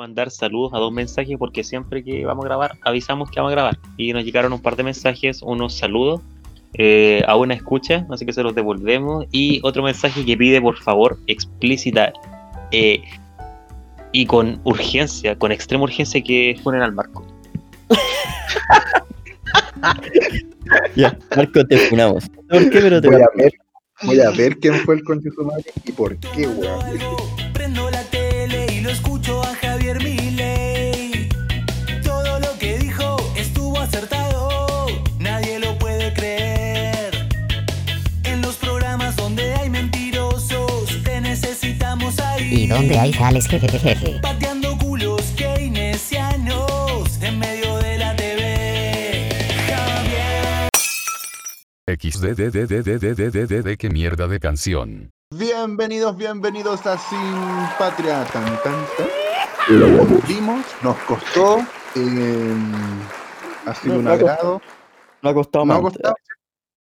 mandar saludos a dos mensajes porque siempre que vamos a grabar avisamos que vamos a grabar. Y nos llegaron un par de mensajes, unos saludos eh, a una escucha, así que se los devolvemos. Y otro mensaje que pide por favor explícita eh, y con urgencia, con extrema urgencia que funen al Marco. ya, Marco, te funamos. ¿Por qué? Pero te voy, a ver, voy a ver quién fue el conche y por qué, weón. Prendo la tele y lo escucho a donde hay sales, jejejeje. Pateando culos keynesianos en medio de la TV. Javier. XDDDDDDDD, qué mierda de canción. Bienvenidos, bienvenidos a Sin Patria. Tan, tan, tan. Lo cumplimos, nos costó. eh, ha sido No, un no ha costado. agrado. No ha costado No ha más. costado.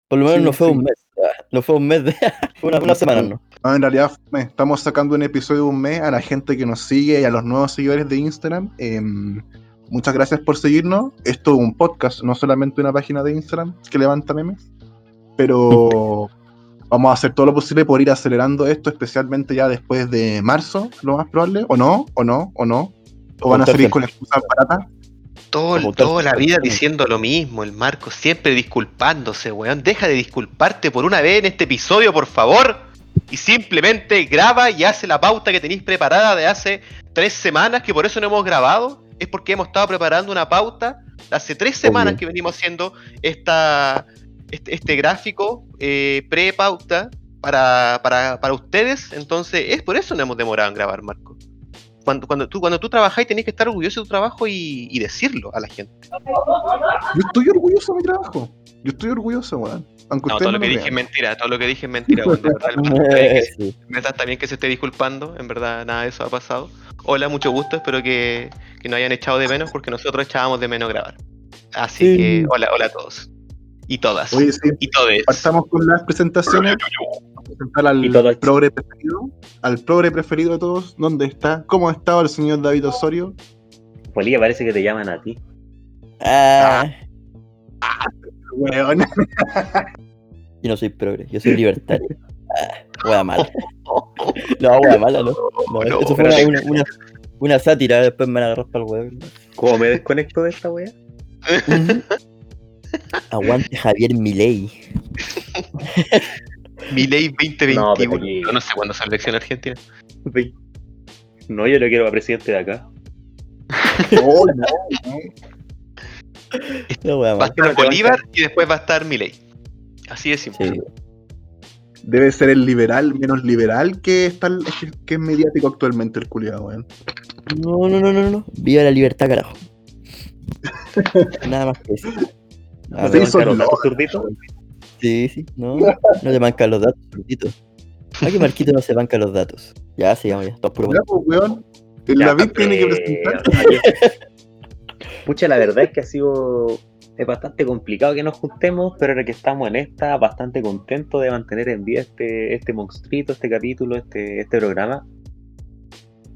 Por lo menos Sí, no fue sí. un mes. No fue un mes de. una, una semana, ¿no? En realidad estamos sacando un episodio de un mes a la gente que nos sigue y a los nuevos seguidores de Instagram. em, muchas gracias por seguirnos. Esto es un podcast, no solamente una página de Instagram que levanta memes. Pero vamos a hacer todo lo posible por ir acelerando esto, especialmente ya después de marzo, lo más probable. ¿O no? ¿O no? ¿O no? ¿O van a salir con excusas baratas? Todo, toda la vida diciendo lo mismo, el Marco siempre disculpándose, weón. Deja de disculparte por una vez en este episodio, por favor. Y simplemente graba y hace la pauta que tenéis preparada de hace tres semanas, que por eso no hemos grabado. Es porque hemos estado preparando una pauta hace tres semanas Obvio. que venimos haciendo esta, este, este gráfico eh, pre-pauta para, para, para ustedes. Entonces, es por eso no hemos demorado en grabar, Marco. Cuando, cuando, tú, cuando tú trabajáis tenés que estar orgulloso de tu trabajo y, y decirlo a la gente. Yo estoy orgulloso de mi trabajo. Yo estoy orgulloso, weón. Aunque No, todo no lo que lo dije es mentira, todo lo que dije es mentira, weón, de verdad, bien que- sí. se esté disculpando, en verdad nada de eso ha pasado. Hola, mucho gusto, espero que, que no hayan echado de menos porque nosotros echábamos de menos grabar. Así Sí. que hola, hola a todos. Y todas. Oye, sí, y todes. partamos con las presentaciones. Presentar al progre preferido. Al progre preferido de todos. ¿Dónde está? ¿Cómo ha estado el señor David Osorio? Polilla, parece que te llaman a ti. Ah, Weón. yo no soy progre, yo soy libertario. Ah, wea mala. No, wea mala, no. No, No, eso fue una, una, una, una sátira, después me van a agarrar para el weón. ¿Cómo me desconecto de esta wea? Aguante Javier Milei. Milei 2021. No, aquí- no sé cuándo la elección argentina. No, yo lo quiero para presidente de acá. Oh, no, no. No, Va a estar Bolívar y después va a estar Milei. Así de simple. Sí. Debe ser el liberal menos liberal que, está, que, es mediático actualmente el culiado, weón. No, no, no, no, no. Viva la libertad, carajo. Nada más que eso. Ah, ¿No Sí, te son bancan? Sí, sí, no. No te mancan los datos, Marquito. ¿A que Marquito no se banca los datos? Ya, sigamos ya. Todos puros Ya, pues, weón. El Ya, David tiene que eh, presentar. Pucha, la verdad es que ha sido es bastante complicado que nos juntemos, pero ahora que estamos en esta, bastante contento de mantener en vida este, este monstruito, este capítulo, este, este programa.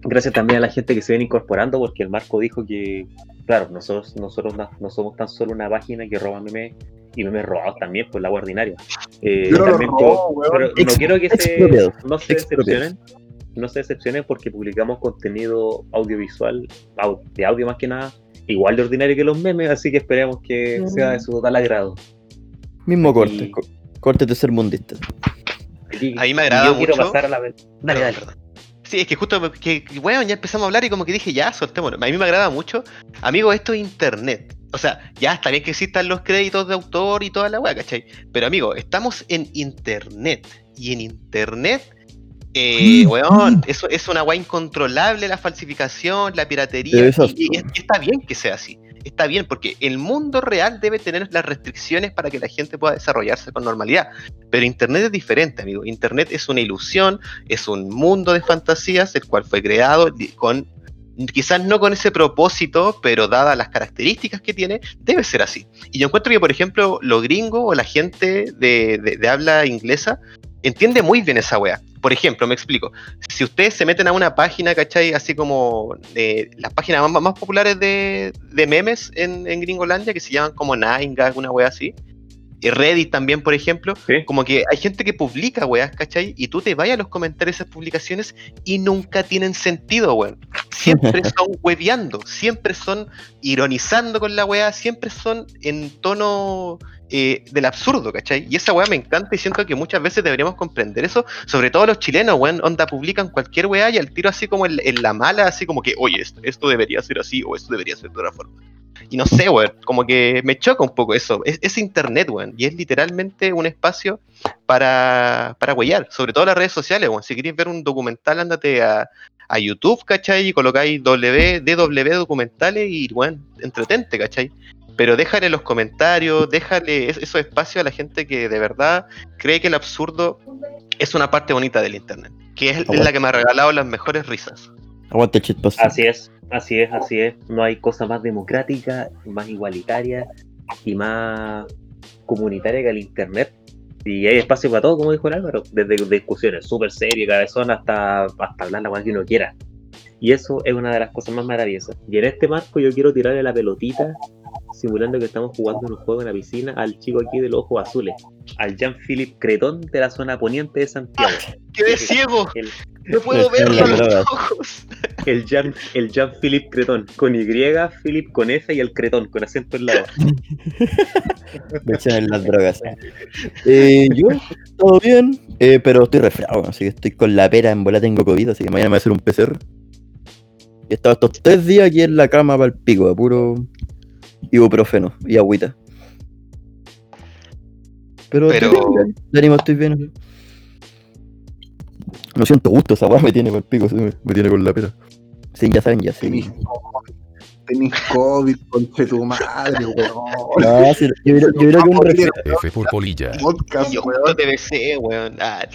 Gracias también a la gente que se viene incorporando, porque el Marco dijo que, claro, nosotros, nosotros no, no somos tan solo una página que roba memes y memes robados también, pues la agua ordinaria. Eh, Yo no robo, pero quiero que se, no se decepcionen, no se decepcionen porque publicamos contenido audiovisual, au- de audio más que nada, igual de ordinario que los memes, así que esperemos que sea de su total agrado. Mismo corte. Y- co- Corte de ser mundista. Aquí- A mí me agrada yo quiero mucho. pasar a la... Dale, Perdón, dale. Sí, es que justo, me- que, bueno, ya empezamos a hablar y como que dije, ya, soltémoslo. A mí me agrada mucho. Amigo, esto es internet. O sea, ya está bien que existan los créditos de autor y toda la weá, ¿cachai? Pero amigo, estamos en internet. Y en internet, eh, weón, eso es una weá incontrolable, la falsificación, la piratería. Y está bien que sea así. Está bien, porque el mundo real debe tener las restricciones para que la gente pueda desarrollarse con normalidad. Pero Internet es diferente, amigo. Internet es una ilusión, es un mundo de fantasías, el cual fue creado con, quizás no con ese propósito, pero dadas las características que tiene, debe ser así. Y yo encuentro que, por ejemplo, los gringos o la gente de, de- de habla inglesa entiende muy bien esa wea. Por ejemplo, me explico. Si ustedes se meten a una página, ¿cachai? Así como de las páginas más, más populares de, de memes en, en Gringolandia, que se llaman como Nine Gag, una wea así. Y Reddit también, por ejemplo. Sí. Como que hay gente que publica weas, ¿cachai? Y tú te vayas a los comentarios de esas publicaciones y nunca tienen sentido, weón. Siempre son hueveando, siempre son ironizando con la wea, siempre son en tono eh, del absurdo, ¿cachai? Y esa weá me encanta y siento que muchas veces deberíamos comprender eso, sobre todo los chilenos, weón, onda publican cualquier weá y al tiro así como en, la mala, así como que, oye, esto, esto debería ser así o esto debería ser de otra forma. Y no sé, weón, como que me choca un poco eso. Es, es internet, weón, y es literalmente un espacio para, para huellar, sobre todo las redes sociales, weón. Si queréis ver un documental, ándate a, a YouTube, ¿cachai? Y colocáis W, DW documentales y, weón, entretente, ¿cachai? Pero déjale los comentarios, déjale es- esos espacios a la gente que de verdad cree que el absurdo es una parte bonita del internet, que es, es la que me ha regalado las mejores risas. Aguante shitpost. Así es, así es, así es. No hay cosa más democrática, más igualitaria y más comunitaria que el internet. Y hay espacio para todo, como dijo el Álvaro, desde discusiones súper serias, cabezón, hasta, hasta hablar la cual que uno quiera. Y eso es una de las cosas más maravillosas. Y en este marco yo quiero tirarle la pelotita, simulando que estamos jugando un juego en la piscina, al chico aquí de los ojos azules, al Jean-Philippe Cretón de la zona poniente de Santiago. ¡Quedé ciego! El, ¡No puedo verlo echan los ojos! el Jean, el Jean Philippe Cretón, con Y, Philip con F y el Cretón, con acento en la O. Me echan en las drogas. Eh, yo, todo bien, eh, pero estoy resfriado, así que estoy con la pera en bola, tengo COVID, así que mañana me voy a hacer un PCR. Y he estado estos tres días aquí en la cama para el pico, a puro ibuprofeno y agüita. Pero, Pero- estoy bien, de ánimo estoy bien. No siento gusto, esa weá me tiene con el pico, me, me tiene con la pera. Sí, ya saben, ya sí. Tenís COVID, tenís COVID, conche tu madre, weón. No, sí, yo, creo- yo creo que un resfriado. F por polilla. Podcast, yo weón. TBC, weón. Ah,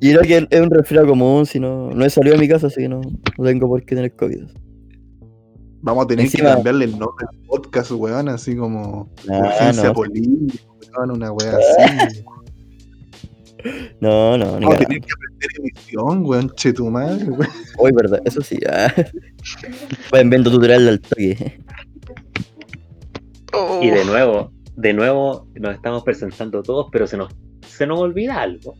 Yo creo que es un resfriado común, si no, no he salido de mi casa, así que no, no tengo por qué tener COVID. Vamos a tener Encima- que cambiarle el nombre al podcast, weón, así como No, urgencia no, política, weón, una weá así. no, no, ni Vamos a tener que aprender emisión, weón, che tu madre, weón. Hoy, verdad, eso sí. Ah. Pueden vendo tutorial al toque. oh. Y de nuevo, de nuevo nos estamos presentando todos, pero se nos, se nos olvida algo.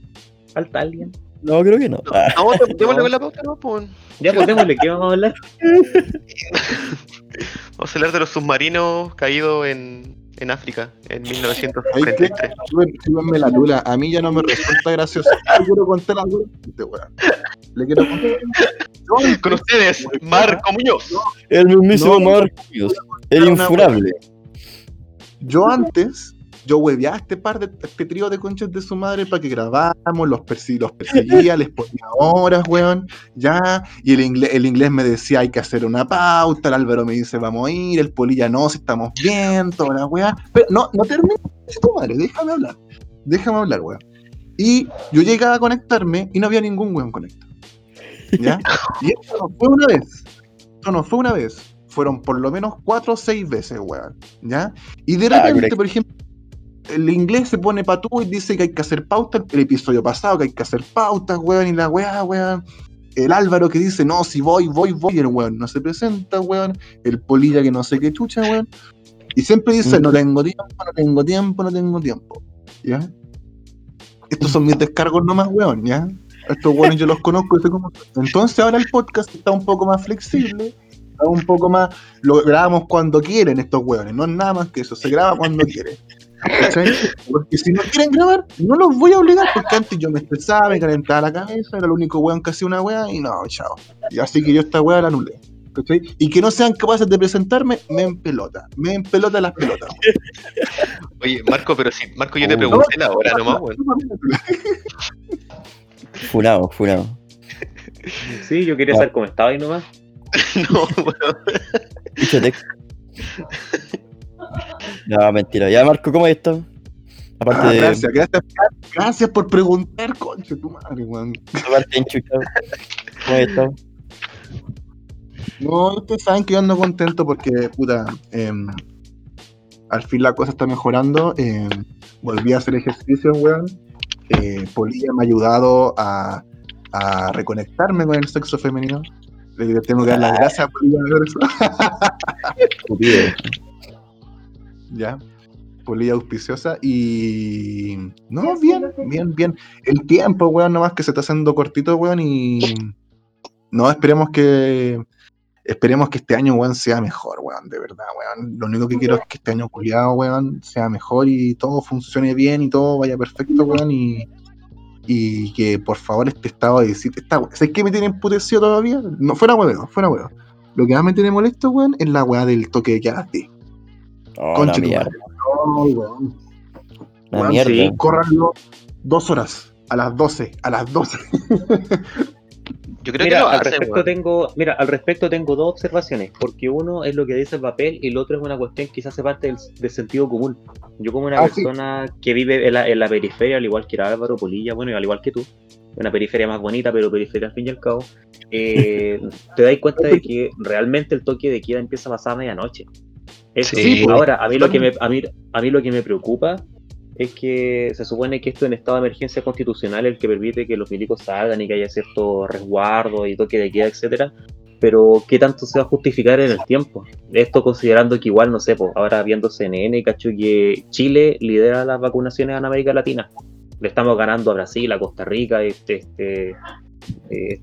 ¿Falta alguien? No, creo que no. Ah, No, te- démosle con la pauta, no, pues. Ya, pues démosle, ¿qué vamos a hablar? Vamos a hablar de los submarinos caídos en, en África en ¿Sabes qué? 1933. Súben- súbenme la tula. A mí ya no me resulta gracioso. Yo quiero contar algo. de weón. Le quiero contar. Yo, Con ustedes, Marco Muñoz. el mismísimo No. Marcos, el infurable. yo antes, yo hueveaba a este par de este trío de conchas de su madre para que grabáramos, los, persi- los perseguía, les ponía horas, weón, ya, y el inglés, el inglés me decía hay que hacer una pauta, el Álvaro me dice vamos a ir, el Polilla no, si estamos bien, toda la weá, pero no, no termino, tu madre, déjame hablar, déjame hablar, weón. Y yo llegaba a conectarme y no había ningún weón conectado. ¿Ya? Y esto no fue una vez. Esto no fue una vez. Fueron por lo menos cuatro o seis veces, weón. ¿Ya? Y de Ah, repente, por ejemplo, el inglés se pone patú y dice que hay que hacer pauta. El episodio pasado que hay que hacer pautas, weón, y la weá, weón. El Álvaro que dice, no, si voy, voy, voy, y el weón no se presenta, weón. El Polilla que no sé qué chucha, weón. Y siempre dice, no tengo tiempo, no tengo tiempo, no tengo tiempo. ¿Ya? Estos son mis descargos nomás, weón, ¿ya? Estos weones yo los conozco sé cómo. Entonces ahora el podcast está un poco más flexible, está un poco más... Lo grabamos cuando quieren estos weones, no es nada más que eso, se graba cuando quieren. ¿Cachai? Porque si no quieren grabar, no los voy a obligar, porque antes yo me estresaba, me calentaba la cabeza, era el único weón que hacía una weá y no, chao. Y así que yo esta weá la anulé. ¿cachai? Y que no sean capaces de presentarme, me empelota. Me empelota las pelotas. Oye, Marco, pero si, Marco, yo te Oh. pregunté la hora nomás, weón. Funado, funado. Sí, yo quería Ah. saber cómo estaba ahí nomás. No, weón. Dicho texto. No, mentira. Ya, Marco, ¿cómo estado? Aparte Ah, de. gracias, gracias, gracias por preguntar, concha tu madre, weón. Aparte enchuchado. ¿Cómo estado? No, ustedes saben que yo ando contento porque, puta, em, al fin la cosa está mejorando. em, volví a hacer ejercicio, weón. eh, Polilla me ha ayudado a, a reconectarme con el sexo femenino. Le tengo que dar las gracias a Polilla por eso. Ya. Polilla auspiciosa y. No, bien, bien, bien. El tiempo, weón, nomás que se está haciendo cortito, weón, y. No, esperemos que. Esperemos que este año, weón, sea mejor, weón, de verdad, weón. Lo único que quiero es que este año culiado, weón, sea mejor y todo funcione bien y todo vaya perfecto, weón, y. Y que por favor este estado de decir, esta, ¿sabes qué me tiene emputecido todavía? No, fuera huevo, fuera huevo. Lo que más me tiene molesto, weón, es la weá del toque de quedaste. Oh, Conche la mierda. No, weón. La Weón, mierda. sí, córranlo dos horas, a las 12, a las 12. Yo creo Mira, que lo al respecto weón. tengo, mira, al respecto tengo dos observaciones, porque uno es lo que dice el papel y el otro es una cuestión que quizás hace parte del, del sentido común. Yo como una Ah, sí. persona que vive en la, en la periferia, al igual que era Álvaro Polilla, bueno, y al igual que tú, una periferia más bonita, pero periferia al fin y al cabo, eh, te das cuenta de que realmente el toque de queda empieza a pasar a medianoche. Eso. Sí, pues. Ahora, a mí lo que me, a mí, a mí lo que me preocupa es que se supone que esto en estado de emergencia constitucional es el que permite que los milicos salgan y que haya cierto resguardo y toque de queda, etcétera. Pero ¿qué tanto se va a justificar en el tiempo? Esto considerando que igual, no sé, pues, ahora viendo CNN, cacho que Chile lidera las vacunaciones en América Latina. Le estamos ganando a Brasil, a Costa Rica, este, este eh,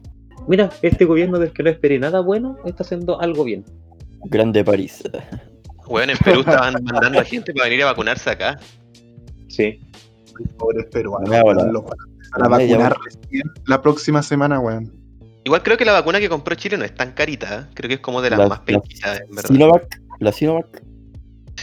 mira, este gobierno del que no esperé nada bueno está haciendo algo bien. Grande París. Weón, en Perú estaban mandando a gente para venir a vacunarse acá. Sí. Pobres peruanos, los van a vacunar recién la próxima semana, weón. Igual creo que la vacuna que compró Chile no es tan carita, ¿eh? creo que es como de las La- más la- penquitas, en verdad. Sinovac. La Sinovac.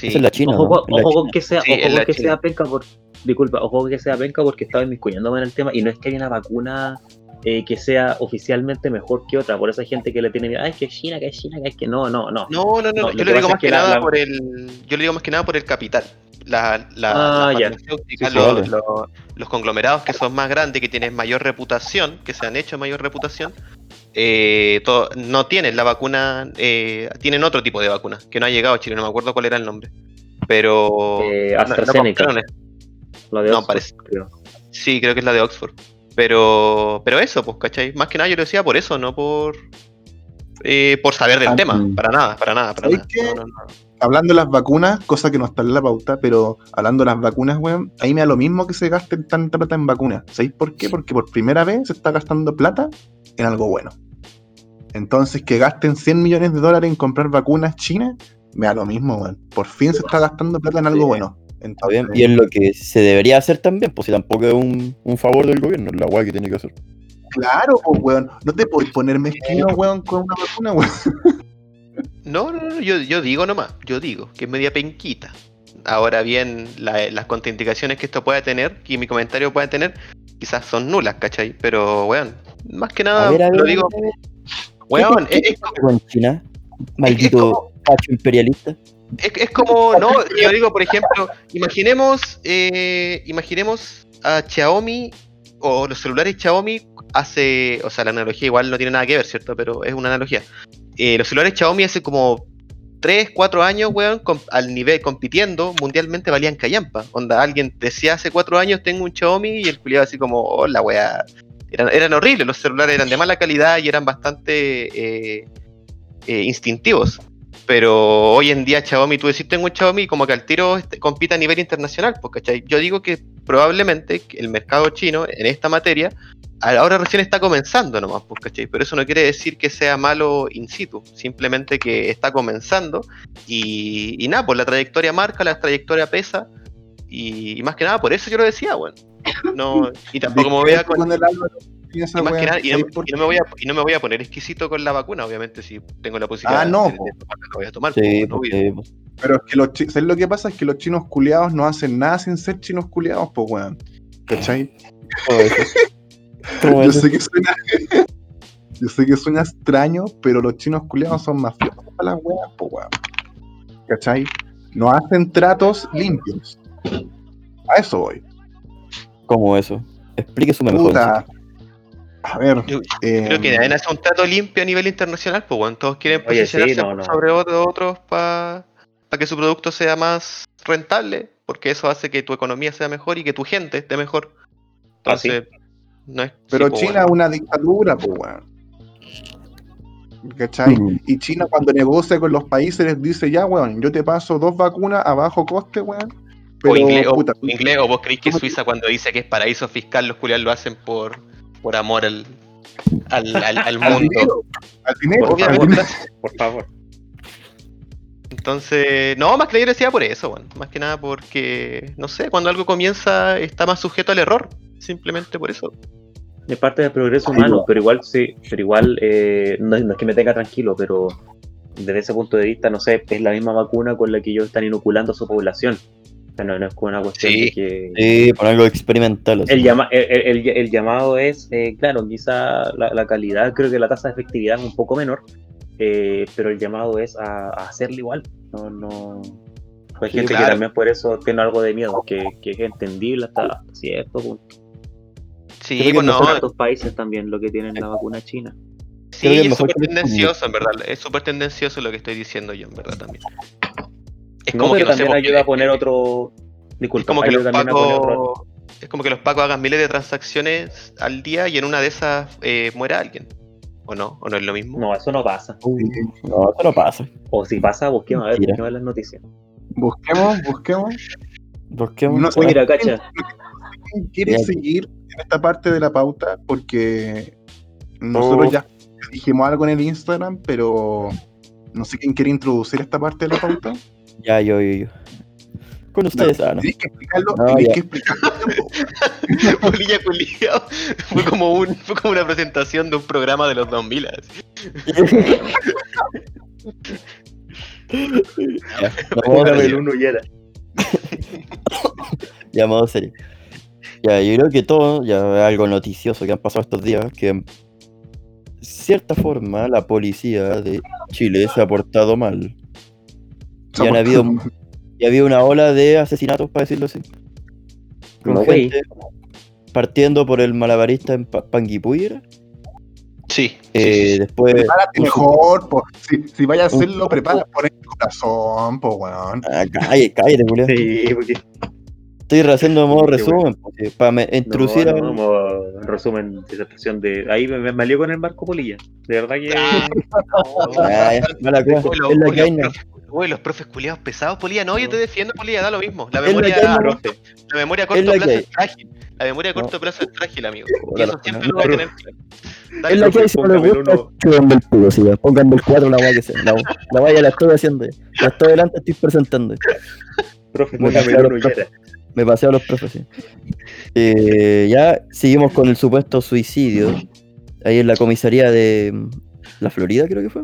Sí. Esa es la China. ojo, ojo con que sea, Sí, ojo con que China. sea penca por. Disculpa, ojo con que sea penca porque estaba inmiscuyéndome en el tema y no es que haya una vacuna eh, que sea oficialmente mejor que otra. Por esa gente que le tiene miedo, ay, que es China, que es China, que es que no, no, no. No, no, no, yo le digo más es que nada la- por el. Yo le digo más que nada por el capital. La, la, Ah, sí, vale. los- los conglomerados que son más grandes, que tienen mayor reputación, que se han hecho mayor reputación, eh, no tienen la vacuna, eh, tienen otro tipo de vacuna, que no ha llegado a Chile, no me acuerdo cuál era el nombre. Pero. Eh, no- no AstraZeneca. compraron Lo de No, parece. creo. Sí, creo que es la de Oxford. Pero, pero eso, pues, ¿cachai? Más que nada yo lo decía por eso, no por eh, por saber del Ah, tema. Para nada, para nada, para ¿Sabes nada. No, no, no. Hablando de las vacunas, cosa que no está en la pauta, pero hablando de las vacunas, weón, ahí me da lo mismo que se gasten tanta plata en vacunas. ¿Sabéis por qué? Porque por primera vez se está gastando plata en algo bueno. Entonces, que gasten 100 millones de dólares en comprar vacunas chinas, me da lo mismo, weón. Por fin se está gastando plata en algo Sí. bueno. Está bien. Entonces, Y es lo que se debería hacer también, pues si tampoco es un, un favor del gobierno, es la guay que tiene que hacer. Claro, pues, weón. No te puedes poner mezquino, weón, con una vacuna, weón. No, no, no, yo, yo digo nomás, yo digo que es media penquita. Ahora bien, la- las contraindicaciones que esto puede tener, que mi comentario puede tener, quizás son nulas, ¿cachai? Pero, weón, más que nada, A ver, a ver, lo digo, weón, ¿Qué- es, pasa con China? Maldito cacho imperialista. Es, es como, no, yo digo, por ejemplo, imaginemos, eh, imaginemos a Xiaomi o los celulares Xiaomi hace, o sea, la analogía igual no tiene nada que ver, ¿cierto? Pero es una analogía. Eh, los celulares Xiaomi hace como 3, 4 años, weón, al nivel compitiendo mundialmente valían callampa. Onda, alguien decía hace 4 años tengo un Xiaomi y el culiado así como, hola, weá. Eran, horribles, los celulares eran de mala calidad y eran bastante eh, eh, instintivos. Pero hoy en día Xiaomi, tú decís tengo un Xiaomi como que al tiro este, compite a nivel internacional, pues, ¿cachai? Yo digo que probablemente el mercado chino en esta materia ahora recién está comenzando nomás, pues, ¿cachai? Pero eso no quiere decir que sea malo in situ, simplemente que está comenzando y, nada, pues la trayectoria marca, la trayectoria pesa y más que nada por eso yo lo decía, bueno. No, y tampoco me voy a con el y más que nada- y no, ¿Sabéis por y no me voy a, y no me voy a poner exquisito con la vacuna, obviamente, si tengo la posibilidad Ah, no, de, de tomarla, la voy a tomar. Sí, po, no, porque obvio. Pero es que los chi- ¿sabes lo que pasa? Es que los chinos culiados no hacen nada sin ser chinos culiados, pues weón. ¿Cachai? todo eso. ¿Cómo Yo sé que suena. Yo sé que suena extraño, pero los chinos culiados son mafiosos para las weas, pues weón. ¿Cachai? No hacen tratos limpios. A eso voy. ¿Cómo eso? Explíquese mejor. Puta. A ver. Yo- eh, Creo que nadie hace un trato limpio a nivel internacional, pues bueno, todos quieren Oye, sí, posicionarse no, no. sobre otro- otros para que su producto sea más rentable, porque eso hace que tu economía sea mejor y que tu gente esté mejor. ¿Ah, sí? Entonces, no es. Pero sí, pues, China es bueno. una dictadura, pues, weón. ¿Cachai? Mm. Y China cuando negocia con los países les dice, ya, weón, yo te paso dos vacunas a bajo coste, weón. Pero, o inglés, o, puta, inglés, o vos creéis que ¿cómo- Suiza cuando dice que es paraíso fiscal, los culiados lo hacen por, por amor al, al, al, al al mundo. dinero, al dinero, Por al favor, dinero. por favor. Entonces, no, más que la decía por eso, bueno, más que nada porque, no sé, cuando algo comienza está más sujeto al error, simplemente por eso. Es parte del progreso humano, pero igual sí, pero igual eh, no, es- no es que me tenga tranquilo, pero desde ese punto de vista, no sé, es la misma vacuna con la que ellos están inoculando a su población. No, no es como una cuestión Sí. de que... Sí, por algo experimental. El, llama, el, el- el- el llamado es, eh, claro, quizá la, la calidad, creo que la tasa de efectividad es un poco menor, eh, pero el llamado es a, a hacerlo igual. No, no. Hay Sí, gente claro. que también por eso tiene algo de miedo, que, que es entendible hasta, cierto punto. Sí, Creo que pues no no, Son otros países también lo que tienen la vacuna china. sí, es súper tendencioso, en verdad, es súper tendencioso lo que estoy diciendo yo, en verdad, también. Es No, como que no también ayuda a poner otro. Es Disculpa, como que los es como que los pacos hagan miles de transacciones al día y en una de esas eh, muera alguien. ¿O no? ¿O no es lo mismo? No, eso no pasa. Uy, No, eso no pasa. O si pasa, busquemos a ver, busquemos las noticias. Busquemos, busquemos. Busquemos. No mira, cacha. ¿Quién quiere Ya. seguir en esta parte de la pauta? Porque nosotros Oh. ya dijimos algo en el Instagram, pero no sé quién quiere introducir esta parte de la pauta. Ya, yo, yo, yo. Con ustedes, ah, no. Tienes que explicarlo, No, tienes ya. que explicarlo. Polilla culiao. Fue como, un, fue como una presentación de un programa de los 2000. así. Ya, vamos uno y era. Ya, modo serio. Ya, yo creo que todo, ya es algo noticioso que han pasado estos días, que en cierta forma la policía de Chile se ha portado mal. Y han habido, y ha habido una ola de asesinatos, para decirlo así. Con No, güey. gente partiendo por el malabarista en Pa- Panguipulli, ¿era? Sí. sí, Eh, sí, sí. después, Prepárate mejor, po. Si, si vayas a hacerlo, prepara por el corazón, po, weón. ah, cállate, cállate, culiao. Sí, porque. Estoy haciendo modo Qué resumen, porque para me- introducir no, resumen, disertación de. Ahí me, me alió con el Marco Polilla. De verdad que. Ah, Ah, mala cosa, los- es la hay, los profes- profes culiados pesados, Polilla. No, yo te defiendo, Polilla, da lo mismo. La memoria, que hay, profe. la memoria a corto plazo es frágil. La memoria a corto No. plazo es frágil, amigo. Y eso siempre no, lo va a tener claro. Dale, Es la que si no les gusta, chupan del culo. Pongan del 4 la guay que sea. La, la guay la estoy haciendo. La estoy delante, estoy presentando. Profe, póngame el y era. Me pasé a los profes. sí. Eh, ya seguimos con el supuesto suicidio. Ahí en la comisaría de mm, la Florida, creo que fue.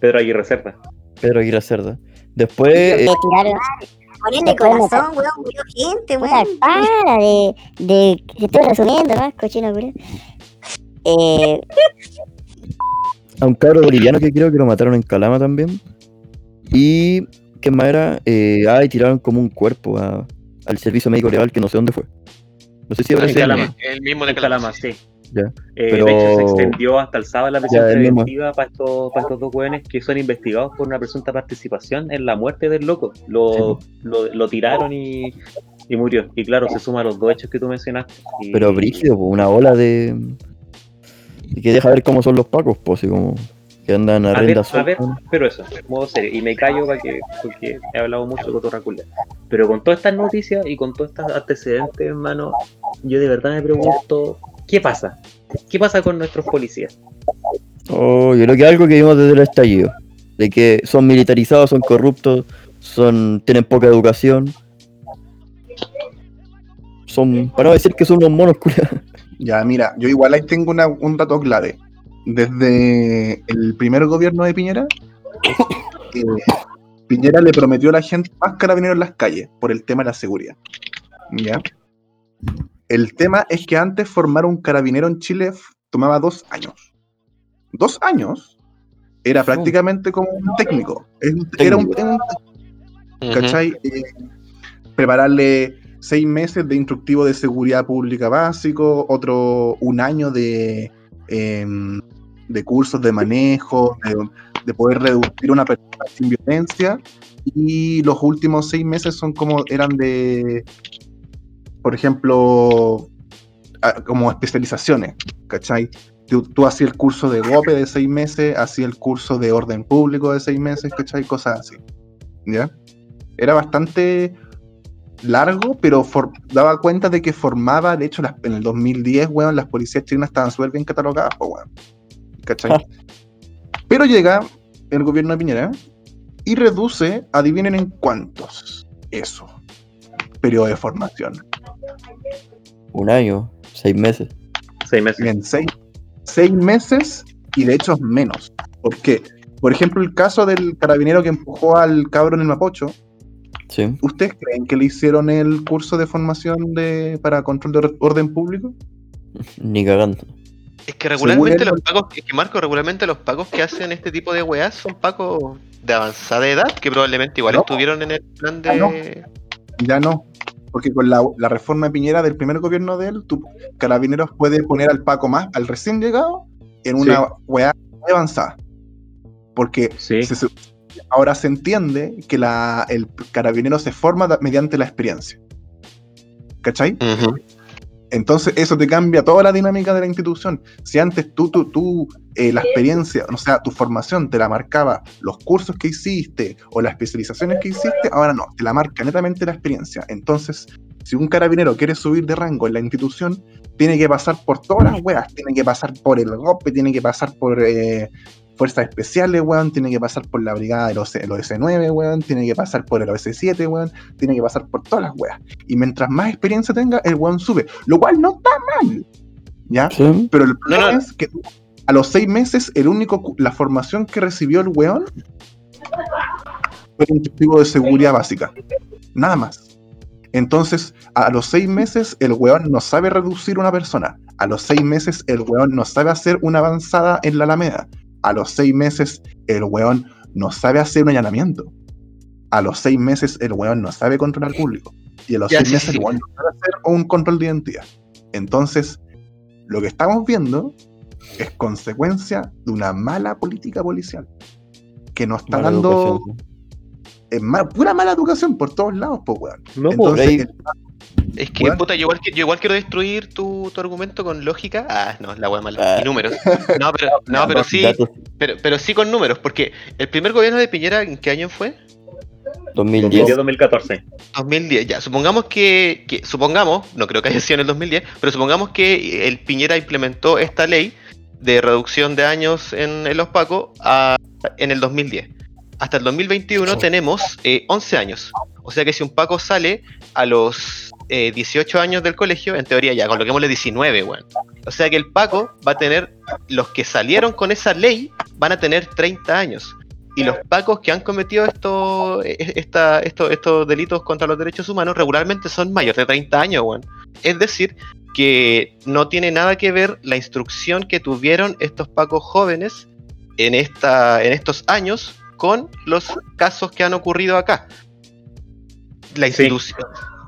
Pedro Aguirre Cerda. Pedro Aguirre Cerda. Después, eh. Ponele me corazón, weón, murió gente, Puta, weón. para de, de. que Estoy resumiendo, ¿no? Cochino, culiao. Eh, a un cabro boliviano que creo que lo mataron en Calama también. Y, ¿qué más era? Eh, ah, y tiraron como un cuerpo a- al servicio médico legal que no sé dónde fue. No sé si En habrá sido- Calama. El mismo de Calama. sí. Ya. Eh, Pero- De hecho, se extendió hasta el sábado la prisión preventiva para estos, para estos dos jóvenes que son investigados por una presunta participación en la muerte del loco. Lo, lo, lo tiraron y, y murió. Y claro, se suma a los dos hechos que tú mencionaste. Y- Pero brígido, una ola de. Y que deja ver cómo son los pacos, pues, así como que andan a A ver, a ver, pero eso, modo serio. Y me callo para que, porque he hablado mucho con Torraculia. Pero con todas estas noticias y con todos estos antecedentes, hermano, yo de verdad me pregunto, ¿qué pasa? ¿Qué pasa con nuestros policías? Oh, yo creo que algo que vimos desde el estallido. De que son militarizados, son corruptos, son tienen poca educación. Son, para no decir que son unos monos culiados. Ya, mira, yo igual ahí tengo una- un dato clave. Desde el primer gobierno de Piñera, eh, Piñera le prometió a la gente más carabineros en las calles por el tema de la seguridad. ¿Ya? El tema es que antes formar un carabinero en Chile tomaba dos años. Dos años era prácticamente como un técnico. Era un, Técnico. un ¿cachai? Eh, prepararle seis meses de instructivo de seguridad pública básico, otro un año de, em, de cursos de manejo, de, de poder reducir una persona sin violencia, y los últimos seis meses son como eran de, por ejemplo, ah, como especializaciones, ¿cachai? Tú, tú hacías el curso de GOPE de seis meses, hacías el curso de orden público de seis meses, ¿cachai? Cosas así. ¿Ya? Era bastante largo, pero for- daba cuenta de que formaba, de hecho, las- en el 2010, weón, las policías chilenas estaban súper bien catalogadas, weón. ¿Cachai? Pero llega el gobierno de Piñera y reduce, adivinen en cuántos, eso, periodo de formación. Un año, seis meses. Seis meses. En seis, seis meses y de hecho menos. ¿Por qué? Por ejemplo, el caso del carabinero que empujó al cabro en el Mapocho, Sí. ¿ustedes creen que le hicieron el curso de formación de, para control de or- orden público? Ni cagando. Es que regularmente los pagos, es que Marco, regularmente los pagos que hacen este tipo de weas son pagos de avanzada edad, que probablemente igual No. estuvieron en el plan de. No. Ya no. Porque con la, la reforma de Piñera del primer gobierno de él, tu carabineros puede poner al Paco más, al recién llegado, en una weá muy avanzada. Porque Sí. se- ahora se entiende que la, el carabinero se forma da- mediante la experiencia. ¿Cachai? Ujú. Entonces eso te cambia toda la dinámica de la institución. Si antes tú, tú, tú eh, la experiencia, o sea, tu formación te la marcaba los cursos que hiciste o las especializaciones que hiciste, ahora no, te la marca netamente la experiencia. Entonces, si un carabinero quiere subir de rango en la institución, tiene que pasar por todas las weas, tiene que pasar por el GOPE, tiene que pasar por eh, fuerzas especiales, weón, tiene que pasar por la brigada del OS, el OS9, weón, tiene que pasar por el OS7, weón, tiene que pasar por todas las weas. Y mientras más experiencia tenga, el weón sube. Lo cual no está mal. ¿Ya? Sí. Pero el problema no. es que a los seis meses, el único la formación que recibió el weón fue un testigo de seguridad básica. Nada más. Entonces, a los seis meses, el weón no sabe reducir una persona. A los seis meses, el weón no sabe hacer una avanzada en la Alameda. A los seis meses, el weón no sabe hacer un allanamiento. A los seis meses, el weón no sabe controlar público. Y a los Ya, seis sí, meses, sí. el weón no sabe hacer un control de identidad. Entonces, lo que estamos viendo es consecuencia de una mala política policial que nos está Mala dando educación. es ma- pura mala educación por todos lados, pues, weón. No, Entonces, el- Es que, puta, yo igual, que- yo igual quiero destruir tu, tu argumento con lógica. Ah, no, la wea mala. Ah. Y números. No, pero, no, pero sí, pero, pero sí con números, porque el primer gobierno de Piñera, ¿en qué año fue? 2010. 2014. 2010, ya, supongamos que, que- supongamos, no creo que haya sido en el 2010, pero supongamos que el Piñera implementó esta ley de reducción de años en, en los Pacos a- en el 2010. Hasta el 2021 tenemos eh, 11 años. O sea que si un Paco sale a los eh, 18 años del colegio, en teoría ya, coloquémosle 19, weón. O sea que el Paco va a tener, los que salieron con esa ley van a tener 30 años. Y los pacos que han cometido estos esta, estos estos delitos contra los derechos humanos regularmente son mayores de 30 años, weón. Es decir, que no tiene nada que ver la instrucción que tuvieron estos pacos jóvenes en, esta, en estos años con los casos que han ocurrido acá. La Sí. institución.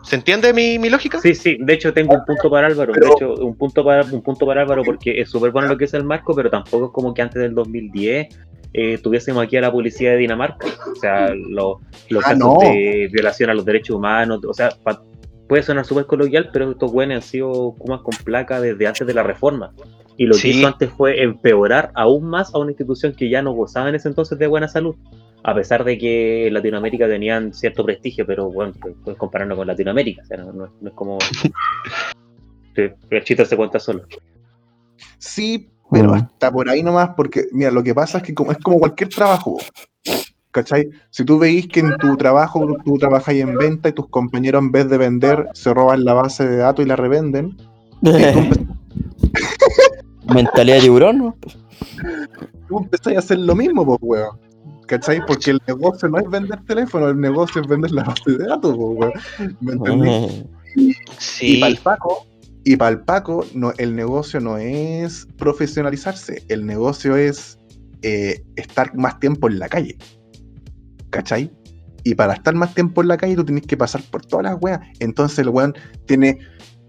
¿Se entiende mi, mi lógica? Sí, sí, de hecho tengo un punto para Álvaro, de hecho un punto para un punto para Álvaro porque es súper bueno lo que es el marco, pero tampoco es como que antes del 2010 eh, tuviésemos aquí a la policía de Dinamarca, o sea, lo- los Ah, casos no. de violación a los derechos humanos, o sea, pa- puede sonar súper coloquial, pero estos güeyes han sido cumas con placa desde antes de la reforma. Y lo que Sí. hizo antes fue empeorar aún más a una institución que ya no gozaba en ese entonces de buena salud. A pesar de que en Latinoamérica tenían cierto prestigio, pero bueno, pues, puedes compararlo con Latinoamérica, o sea, no, no- no es como. Sí, el chiste se cuenta solo. Sí, pero hasta por ahí nomás, porque mira, lo que pasa es que como, es como cualquier trabajo. ¿Cachai? Si tú veis que en tu trabajo tú trabajas en venta y tus compañeros en vez de vender se roban la base de datos y la revenden, eh, Mentalidad de tiburón, ¿no? tú empezás a hacer lo mismo, pues, weón. ¿Cachai? Porque el negocio no es vender teléfono, el negocio es vender la base de datos, weón. ¿Me entendí? Eh, Y Sí. para el Paco, y para el Paco no, el negocio no es profesionalizarse, el negocio es eh, estar más tiempo en la calle. ¿Cachai? Y para estar más tiempo en la calle tú tienes que pasar por todas las weas. Entonces el weón tiene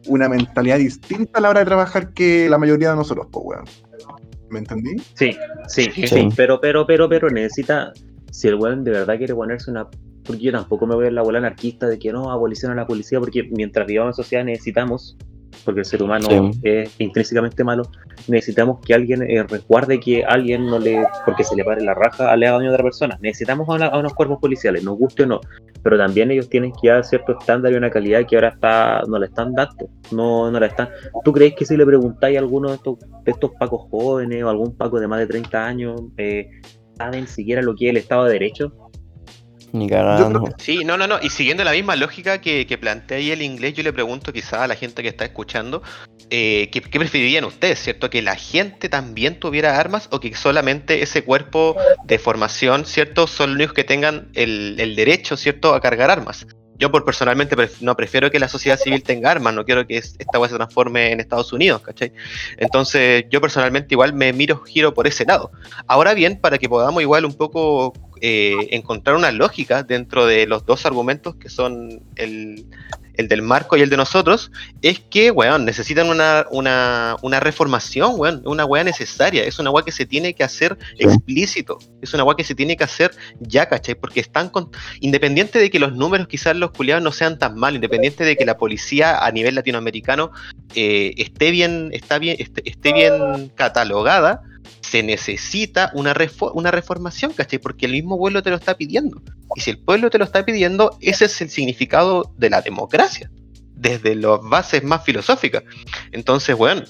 una mentalidad distinta a la hora de trabajar que la mayoría de nosotros, pues weón. ¿Me entendí? Sí, sí, Sí. sí, pero, pero, pero, pero necesita, si el weón de verdad quiere ponerse una, porque yo tampoco me voy a la bola anarquista de que no, abolición a la policía, porque mientras vivamos en sociedad necesitamos porque el ser humano Sí. es intrínsecamente malo, necesitamos que alguien eh, resguarde que alguien no le, porque se le pare la raja, le haga daño a otra persona. Necesitamos a, una- a unos cuerpos policiales, nos guste o no, pero también ellos tienen que dar cierto estándar y una calidad que ahora está no la están dando, no, no la están. ¿Tú crees que si le preguntáis a alguno de estos, de estos pacos jóvenes o algún paco de más de 30 años, eh, saben siquiera lo que es el Estado de Derecho? Ni cagando. Sí, no, no, no. Y siguiendo la misma lógica que, que plantea ahí el inglés, yo le pregunto quizá a la gente que está escuchando, eh, ¿qué, qué preferirían ustedes, cierto? ¿Que la gente también tuviera armas o que solamente ese cuerpo de formación, cierto, son los únicos que tengan el, el derecho, cierto, a cargar armas? Yo por personalmente pref- no prefiero que la sociedad civil tenga armas, no quiero que es- esta cosa se transforme en Estados Unidos, ¿cachai? Entonces yo personalmente igual me miro, giro por ese lado. Ahora bien, para que podamos igual un poco eh, encontrar una lógica dentro de los dos argumentos que son el, el del marco y el de nosotros, es que, weón, necesitan una, una, una reformación, weón, una weá necesaria, es una weá que se tiene que hacer explícito, es una weá que se tiene que hacer ya, ¿cachai? Porque están con... Independiente de que los números quizás los culiados no sean tan mal, independiente de que la policía a nivel latinoamericano eh, esté bien, está bien, esté, esté bien catalogada, se necesita una, refo- una reformación, ¿cachai? Porque el mismo pueblo te lo está pidiendo. Y si el pueblo te lo está pidiendo, ese es el significado de la democracia, desde las bases más filosóficas. Entonces, bueno,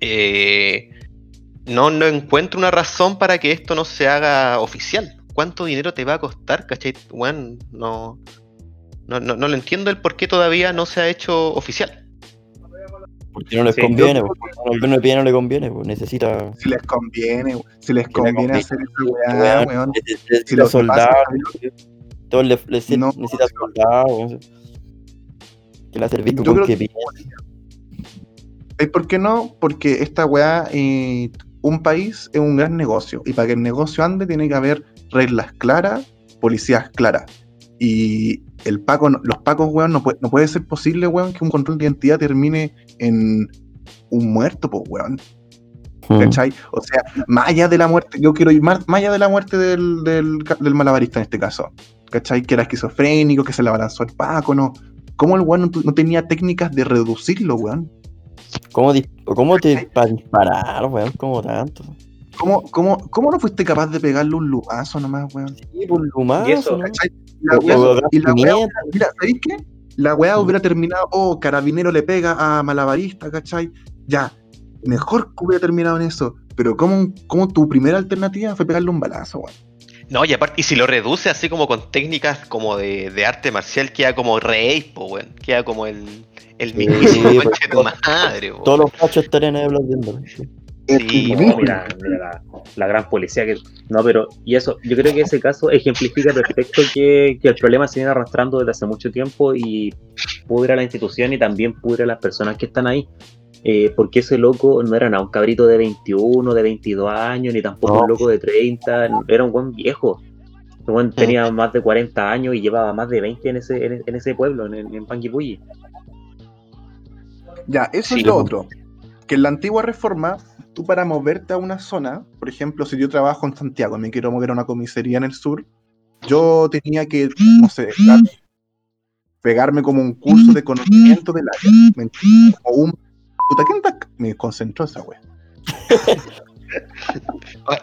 eh, no, no encuentro una razón para que esto no se haga oficial. ¿Cuánto dinero te va a costar, cachai? Bueno, no, no, no, no lo entiendo el por qué todavía no se ha hecho oficial. Porque no les Sí, conviene, yo- pues. Al gobierno de no le conviene, pues. Necesita. Si les conviene, si les conviene conviene. hacer esa weá, weón, weón. necesita Si lo que soldados. Todos le, le- No, necesita soldados. weón. Que la servicio Yo con que que- piensa. ¿Sabes por qué no? Porque esta weá, eh, un país es un gran negocio. Y para que el negocio ande, tiene que haber reglas claras, policías claras. Y el Paco, los Pacos, weón, no puede, no puede ser posible, weón, que un control de identidad termine en un muerto, pues, weón. Mm. ¿Cachai? O sea, más allá de la muerte, yo quiero ir más, más allá de la muerte del, del, malabarista en este caso. ¿Cachai? Que era esquizofrénico, que se le abalanzó al Paco, ¿no? ¿Cómo el weón no, tenía técnicas de reducirlo, weón? ¿Cómo, cómo te para disparar, weón? ¿Cómo tanto? ¿Cómo, cómo, ¿Cómo no fuiste capaz de pegarle un lugazo nomás, weón? Sí, por lumazo, Y eso, ¿no? ¿Cachai? La gas y la pimienta. mira, ¿sabéis qué? La weá Mm. hubiera terminado, oh, carabinero le pega a malabarista, ¿cachai? Ya, mejor que hubiera terminado en eso. Pero ¿cómo, cómo tu primera alternativa fue pegarle un balazo, weón? No, y aparte, y si lo reduce así como con técnicas como de, de arte marcial, queda como rey, po, weón. Queda como el, el Sí, mismísimo pues, conche de tu madre. Todos los fachos estarían ahí aplaudiendo. Sí, No, mira, mira la, la gran policía que. No, pero. Y eso, yo creo que ese caso ejemplifica perfecto que, que el problema se viene arrastrando desde hace mucho tiempo y pudre a la institución y también pudre a las personas que están ahí. Eh, porque ese loco no era nada, un cabrito de 21, de 22 años, ni tampoco No. un loco de 30, era un buen viejo. El buen tenía más de 40 años y llevaba más de 20 en ese, en, en ese pueblo, en, en Panguipulli. Ya, eso Sí, es lo otro. Que en la antigua reforma, tú para moverte a una zona, por ejemplo, si yo trabajo en Santiago y me quiero mover a una comisaría en el sur, yo tenía que, no sé, dar- pegarme como un curso de conocimiento del área. ¿me entiendes? O un. Puta, ¿quién está? Me concentró esa wea.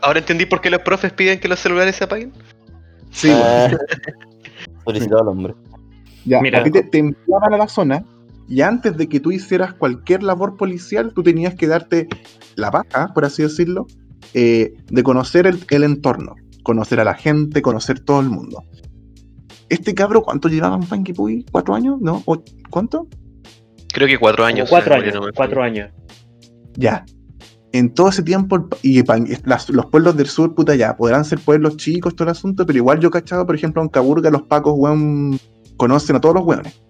Ahora entendí por qué los profes piden que los celulares se apaguen. Sí, Ah, solicitado al hombre. Ya, Mira. a ti te, te enviaban a la zona y antes de que tú hicieras cualquier labor policial, tú tenías que darte la paja, por así decirlo, eh, de conocer el, el entorno, conocer a la gente, conocer todo el mundo. Este cabro, ¿cuánto llevaba en Panguipulli? ¿Cuatro años? ¿No? ¿O- ¿Cuánto? Creo que cuatro Como años. cuatro no años, me cuatro años. Ya. En todo ese tiempo, y las- los pueblos del sur, puta, ya, podrán ser pueblos chicos, todo el asunto, pero igual yo cachaba, por ejemplo, en Caburga, los pacos, weón, conocen a todos los weones.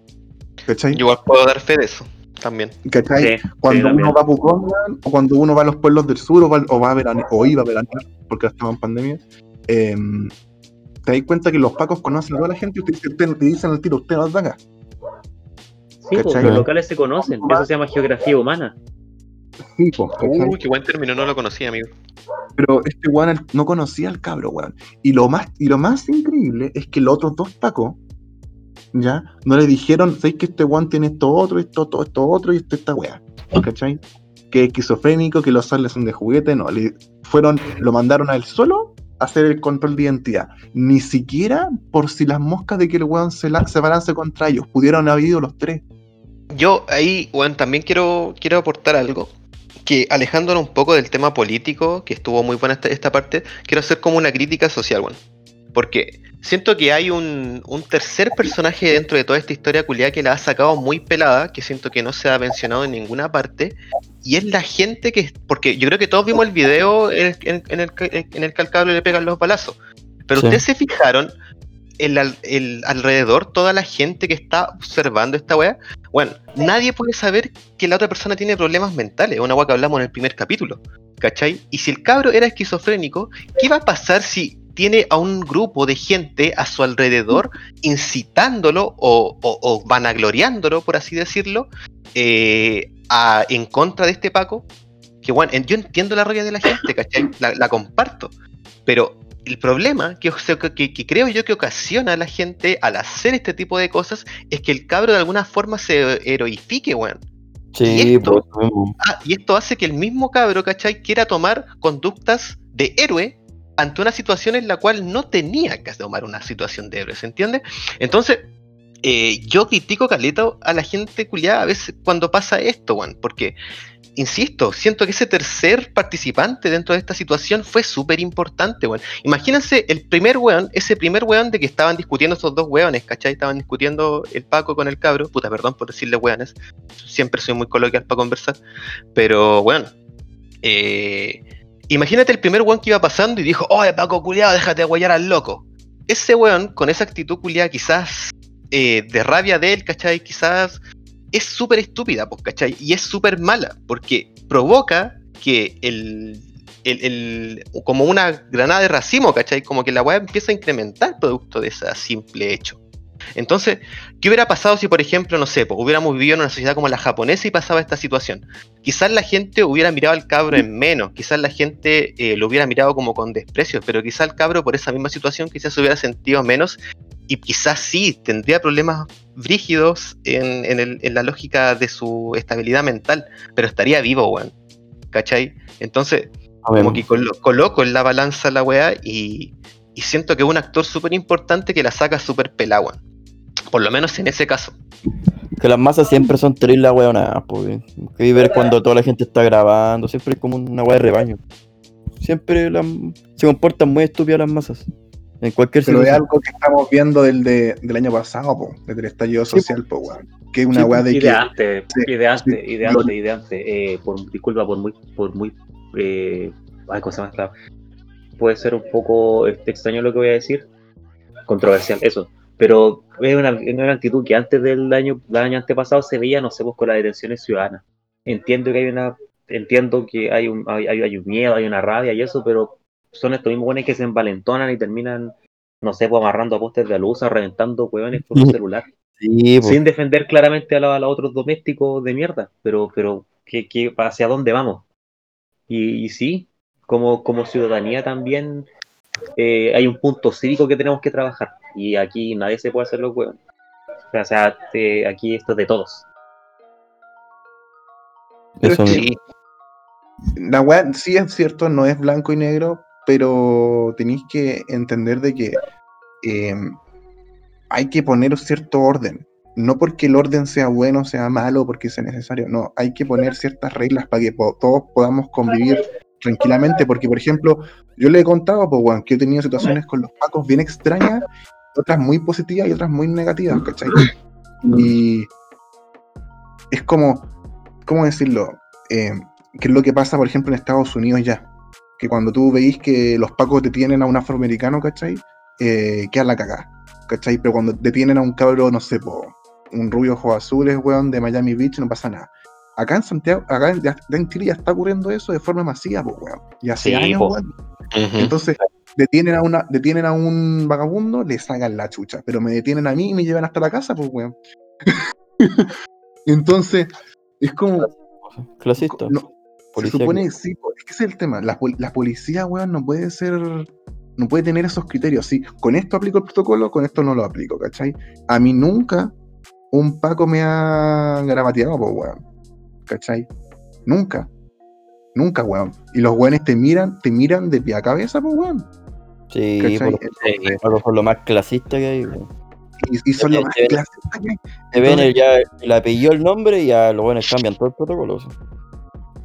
¿Cachai? Yo igual puedo dar fe de eso también. ¿Cachai? Sí, cuando sí, uno también. va a Pucón, o cuando uno va a los pueblos del sur, o va, o va a verane- o iba a veranear, porque estaba en pandemia, eh, te das cuenta que los pacos conocen a toda la gente y te, te- te dicen al tiro, usted es de acá. Sí, pues, ¿Cachai? los locales se conocen, eso se llama geografía humana. Sí, po, ¿cachai? Uy, qué buen término, no lo conocía, amigo. Pero este weón no conocía al cabro, weón. Y lo más, y lo más increíble es que los otros dos pacos ¿ya? No le dijeron, ¿sabes que este weón tiene esto otro, esto, todo esto otro y esto, esta weá? ¿Cachai? Que es esquizofrénico, que los sales son de juguete, no. Le fueron, lo mandaron al suelo a hacer el control de identidad. Ni siquiera por si las moscas de que el weón se, la- se balance contra ellos. Pudieron haber ido los tres. Yo ahí, Juan, también quiero, quiero aportar algo. Que alejándonos un poco del tema político, que estuvo muy buena esta, esta parte, quiero hacer como una crítica social, Juan. Porque siento que hay un, un tercer personaje dentro de toda esta historia culiada que la ha sacado muy pelada, que siento que no se ha mencionado en ninguna parte, y es la gente que. Porque yo creo que todos vimos el video en el, en- en el, que- en el que al cabro le pegan los balazos. Pero Sí. ustedes se fijaron el, el alrededor, toda la gente que está observando esta weá. Bueno, nadie puede saber que la otra persona tiene problemas mentales. Es una weá que hablamos en el primer capítulo. ¿Cachai? Y si el cabro era esquizofrénico, ¿qué va a pasar si tiene a un grupo de gente a su alrededor incitándolo o, o- o vanagloriándolo, por así decirlo, eh, a- en contra de este Paco? Que bueno, en- yo entiendo la rabia de la gente, ¿cachai? La, la comparto. Pero el problema que, creo yo que ocasiona a la gente al hacer este tipo de cosas es que el cabro de alguna forma se heroifique, weón. Sí, ¿Y esto? pues. Ah, y esto hace que el mismo cabro, ¿cachai? Quiera tomar conductas de héroe ante una situación en la cual no tenía que tomar una situación de héroe, ¿se entiende? Entonces, eh, yo critico, Carlito, a la gente culiada a veces cuando pasa esto, weón, porque, insisto, siento que ese tercer participante dentro de esta situación fue súper importante, weón. Imagínense el primer weón, ese primer weón de que estaban discutiendo estos dos weones, ¿cachai? Estaban discutiendo el Paco con el cabro, puta, perdón por decirle weones, siempre soy muy coloquial para conversar, pero bueno, eh, imagínate el primer weón que iba pasando y dijo, oye Paco culiado, déjate guayar al loco. Ese weón, con esa actitud culiada quizás eh, de rabia de él, ¿cachai? Quizás es súper estúpida, pues, ¿cachai? Y es súper mala, porque provoca que el, el- el- como una granada de racimo, ¿cachai? Como que la weá empieza a incrementar producto de ese simple hecho. Entonces, ¿qué hubiera pasado si, por ejemplo, no sé, pues, hubiéramos vivido en una sociedad como la japonesa y pasaba esta situación? Quizás la gente hubiera mirado al cabro en menos, quizás la gente eh, lo hubiera mirado como con desprecio, pero quizás el cabro por esa misma situación quizás se hubiera sentido menos y quizás sí tendría problemas brígidos en, en el- en la lógica de su estabilidad mental, pero estaría vivo, weón. ¿Cachai? Entonces, como que colo- coloco en la balanza la weá y, y siento que es un actor súper importante que la saca súper pelada, weón. Por lo menos en ese caso. Que las masas siempre son terribles weonadas, pues. Que ver cuando toda la gente está grabando, siempre es como una weá de rebaño. Siempre se comportan muy estúpidas las masas. En cualquier Pero es algo que estamos viendo del, de- del año pasado, po, desde el estallido Sí, social, po, weón. Que es una Sí, weá de Y que. de antes, sí, y de antes, sí, y de lo- antes, y de antes. Eh, por, disculpa por muy, por muy, eh, ay, ¿cómo se llama esta? Puede ser un poco este, extraño lo que voy a decir, controversial, eso. Pero es una, es una actitud que antes del año, del año antepasado se veía, no sé, pues con las detenciones ciudadanas. Entiendo que hay una, entiendo que hay un, hay, hay- un miedo, hay una rabia y eso, pero son estos mismos buenos que se envalentonan y terminan, no sé, pues amarrando a postes de luz, reventando hueones con un celular Sí, pues. sin defender claramente a, la- a los otros domésticos de mierda, pero, pero ¿qué, qué- hacia dónde vamos? Y, y sí, como, como ciudadanía también eh, hay un punto cívico que tenemos que trabajar, y aquí nadie se puede hacer los huevos. O sea, eh, aquí esto es de todos. Eso. Sí, La weá sí es cierto, no es blanco y negro, pero tenéis que entender de que eh, hay que poner cierto orden. No porque el orden sea bueno, sea malo, porque sea necesario. No, hay que poner ciertas reglas para que po- todos podamos convivir tranquilamente. Porque, por ejemplo, yo le he contado, pues, weón, que he tenido situaciones con los pacos bien extrañas, otras muy positivas y otras muy negativas, ¿cachai? Y es como, ¿cómo decirlo? Eh, ¿Qué es lo que pasa, por ejemplo, en Estados Unidos ya? Que cuando tú veis que los pacos detienen a un afroamericano, ¿cachai? Eh, queda la cagada, ¿cachai? Pero cuando detienen a un cabro, no sé, po, un rubio ojos azules, weón, de Miami Beach, no pasa nada. Acá en Santiago, acá en Chile ya está ocurriendo eso de forma masiva, pues, weón. Y hace Sí, años, po. weón. Entonces, detienen a, una, detienen a un vagabundo, le sacan la chucha. Pero me detienen a mí y me llevan hasta la casa, pues, weón. Entonces, es como. Clasista. no, se supone que- sí, es que ese es el tema. La, la policía, weón, no puede ser. no puede tener esos criterios. Sí, con esto aplico el protocolo, con esto no lo aplico, ¿cachai? A mí nunca un Paco me ha gramateado, pues, weón. ¿Cachai? Nunca. Nunca, weón. Y los weones te miran, te miran de pie a cabeza, pues, weón. Sí, por son lo más clasista que hay. Y, y son Te- los más te- clásicos que hay. Te ven Entonces- el, ya le apelló el nombre y ya los buenos cambian todo el protocolo.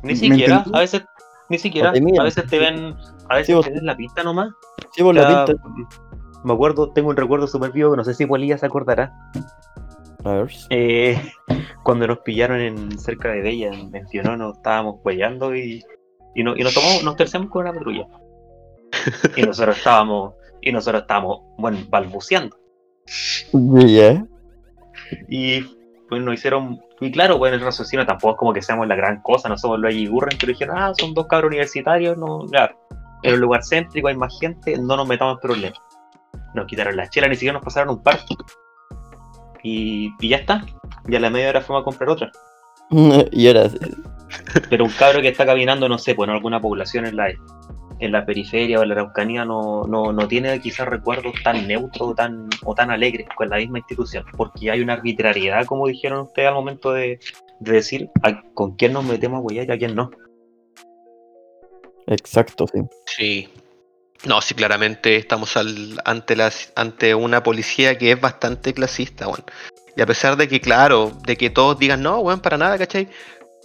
Ni ¿Me siquiera, entendí? a veces, ni siquiera, a veces te ven, a veces Sí, vos- te ven la pista nomás. Sí, por la pinta. Me acuerdo, tengo un recuerdo súper vivo, no sé si Polilla se acordará. A ver. Eh, cuando nos pillaron en cerca de Bella, en, en Fionono, estábamos huellando y, y, no- y nos tomamos, nos terciamos con una patrulla. Y nosotros estábamos, y nosotros estábamos, bueno, balbuceando. Y pues nos hicieron, y claro, bueno, el raciocinio tampoco es como que seamos la gran cosa, no somos los Ayigurren, pero dijeron, ah, son dos cabros universitarios, no, claro, en un lugar céntrico hay más gente, no nos metamos en problemas. Nos quitaron la chela, ni siquiera nos pasaron un par. Y, y ya está, ya a la media hora fuimos a comprar otra. y ahora sí. Pero un cabro que está caminando, no sé, pues en alguna población en la, en la periferia o en la Araucanía no, no, no tiene quizás recuerdos tan neutros o tan, o tan alegres con la misma institución, porque hay una arbitrariedad, como dijeron ustedes al momento de, de decir a- con quién nos metemos a huellar y a quién no. Exacto, sí. Sí. No, sí, claramente estamos al- ante, las, ante una policía que es bastante clasista, weón. Y a pesar de que, claro, de que todos digan, no, weón, para nada, ¿cachai?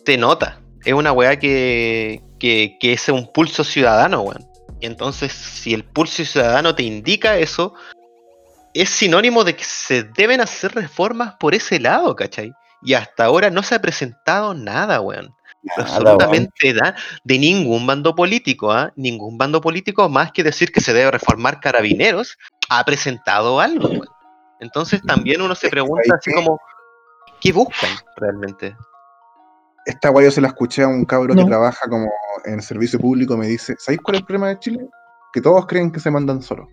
Te nota. Es una weá que, que, que es un pulso ciudadano, weón. Y entonces, si el pulso ciudadano te indica eso, es sinónimo de que se deben hacer reformas por ese lado, ¿cachai? Y hasta ahora no se ha presentado nada, weón. Nada, absolutamente da de ningún bando político, ¿ah? Ningún bando político, más que decir que se debe reformar carabineros, ha presentado algo, weón. Entonces también uno se pregunta así como, ¿qué buscan realmente? Esta guay yo se la escuché a un cabro No. que trabaja como en servicio público, me dice, ¿sabéis cuál es el problema de Chile? Que todos creen que se mandan solos.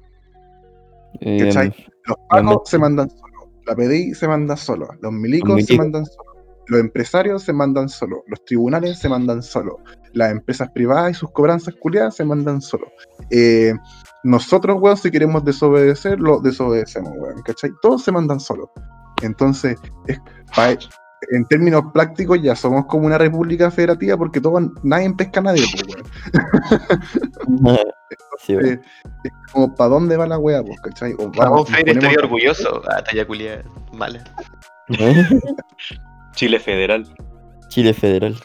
Eh, ¿Cachai? Los pacos se mandan solos, la PDI se manda solo, los milicos se mandan solos, los empresarios se mandan solos, los tribunales se mandan solos, las empresas privadas y sus cobranzas culiadas se mandan solos. Eh, nosotros, weón, si queremos desobedecer, lo desobedecemos, weón, ¿cachai? Todos se mandan solos. Entonces, es, en términos prácticos ya somos como una república federativa porque todos, nadie pesca a nadie, pues, weón. sí. Eh, es como, ¿para dónde va la wea, pues, cachai? O Vamos, estaría orgulloso. Ah, talla culia mala. Chile Federal. Chile Federal.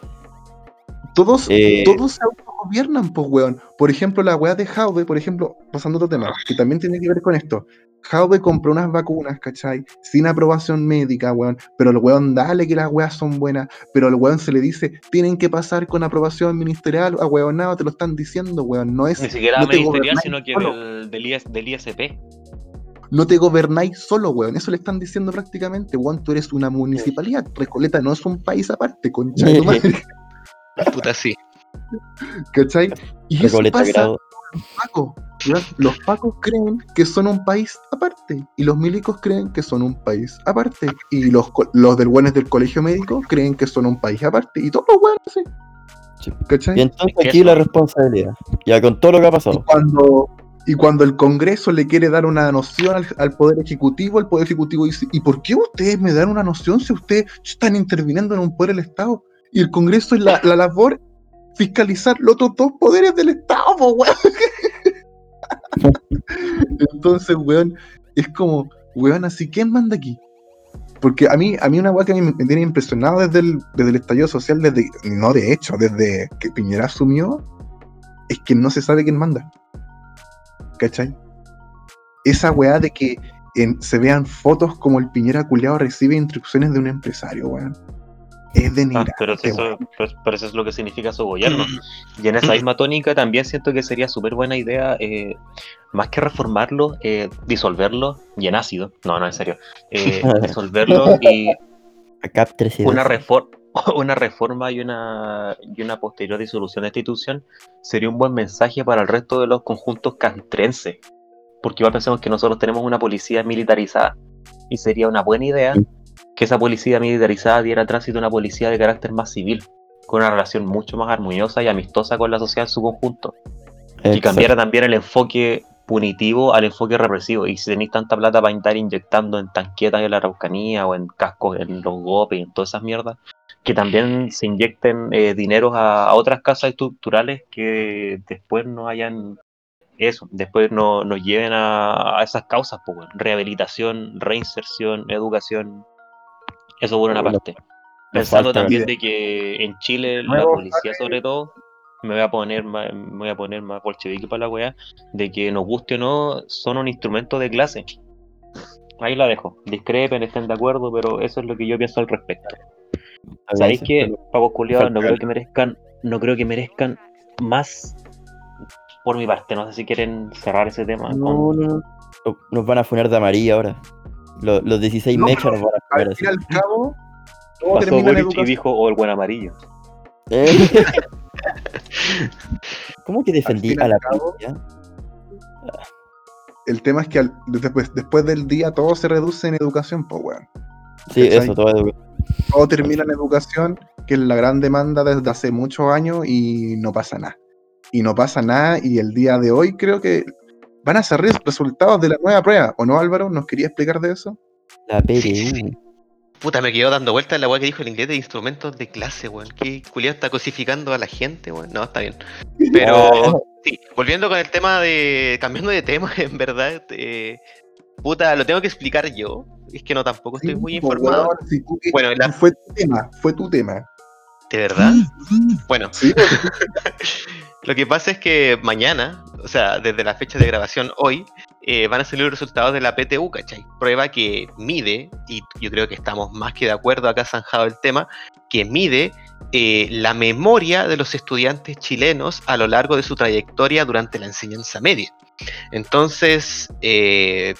Todos, Eh, todos se autogobiernan, pues, weón. Por ejemplo, la weá de Jaude, por ejemplo, pasando otro tema, que también tiene que ver con esto. Jaude compró unas vacunas, ¿cachai? Sin aprobación médica, weón. Pero el weón, dale que las weas son buenas. Pero al weón se le dice, tienen que pasar con aprobación ministerial. A weón, nada, te lo están diciendo, weón. No es, Ni siquiera no te ministerial, gobernáis sino que del, del, IS del ISP. no te gobernáis solo, weón. Eso le están diciendo prácticamente, weón. Tú eres una municipalidad. Recoleta no es un país aparte, concha de madre, Puta, sí. ¿cachai? Y eso Recoleta pasa grado. Paco. ¿Verdad? Los pacos creen que son un país aparte y los milicos creen que son un país aparte y los, los del buenos del colegio médico creen que son un país aparte y todos los buenos. Sí. ¿Cachai? Y entonces aquí la responsabilidad. Ya con todo lo que ha Y pasado. cuando, y cuando el Congreso le quiere dar una noción al, al Poder Ejecutivo, el Poder Ejecutivo dice, ¿y por qué ustedes me dan una noción si ustedes están interviniendo en un poder del Estado? Y el Congreso es la, la labor fiscalizar los otros dos poderes del Estado, weón. Entonces, weón, es como, weón, así, ¿quién manda aquí? Porque a mí, a mí una weá que a mí me tiene impresionado desde el, desde el estallido social, desde, no de hecho, desde que Piñera asumió, es que no se sabe quién manda. ¿Cachai? Esa weá de que se vean fotos como el Piñera culiao recibe instrucciones de un empresario, weón. Es de Ah, pero, eso, pero- eso es lo que significa su gobierno. Y en esa misma tónica también siento que sería súper buena idea, eh, más que reformarlo, eh, disolverlo y en ácido. No, no, en serio. Eh, disolverlo y una, refor- una reforma y una, y una posterior disolución de esta institución sería un buen mensaje para el resto de los conjuntos castrenses. Porque igual pensemos que nosotros tenemos una policía militarizada y sería una buena idea que esa policía militarizada diera tránsito a una policía de carácter más civil, con una relación mucho más armoniosa y amistosa con la sociedad en su conjunto. Y Exacto. cambiara también el enfoque punitivo al enfoque represivo. Y si tenéis tanta plata para estar inyectando en tanquetas en la Araucanía o en cascos en los GOPE y en todas esas mierdas, que también se inyecten eh, dineros a, a otras casas estructurales que después no hayan eso, después no, nos lleven a, a esas causas, pues, rehabilitación, reinserción, educación. Eso por una Bueno, parte. Pensando también de que en Chile la policía sobre todo me voy a poner más, me voy a poner más bolchevique para la weá, de que nos guste o no, son un instrumento de clase. Ahí la dejo. Discrepen, estén de acuerdo, pero eso es lo que yo pienso al respecto. ¿Sabéis qué? Pavos culiados, no creo que merezcan, no creo que merezcan más por mi parte. No sé si quieren cerrar ese tema. con- No, no, no. No, Nos van a funar de amarilla ahora. Los, los 16 No, mechas van a Al fin al cabo, todo Pasó Boric y educación. dijo, o el buen amarillo. Eh. ¿Cómo que defendí a al la cabo? El tema es que al- después, después del día todo se reduce en educación, pues weón. Sí, ¿cachai? eso, todo edu- Todo termina en educación, que es la gran demanda desde hace muchos años y no pasa nada. Y no pasa nada y el día de hoy creo que van a res- resultados de la nueva prueba, ¿o no Álvaro? ¿Nos quería explicar de eso? La PRU. Sí, sí, sí. Puta, me quedo dando vueltas la weá que dijo el inglés de instrumentos de clase, weón. ¿Qué culiado está cosificando a la gente, weón? No, está bien. Pero, sí, volviendo con el tema de. Cambiando de tema, en verdad. eh, puta, lo tengo que explicar yo. Es que no tampoco estoy muy pues, informado. weón, si tú- Bueno, la- fue tu tema, fue tu tema. ¿De verdad? Bueno, Sí, pues, lo que pasa es que mañana, o sea, desde la fecha de grabación hoy, eh, van a salir los resultados de la PTU, ¿cachai? Prueba que mide, y yo creo que estamos más que de acuerdo acá zanjado el tema, que mide eh, la memoria de los estudiantes chilenos a lo largo de su trayectoria durante la enseñanza media. Entonces, eh,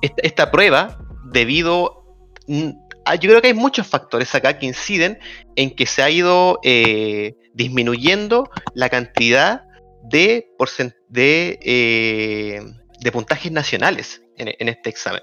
esta, prueba, debido... mm, Yo creo que hay muchos factores acá que inciden en que se ha ido disminuyendo la cantidad de, de, eh, de puntajes nacionales en, este examen.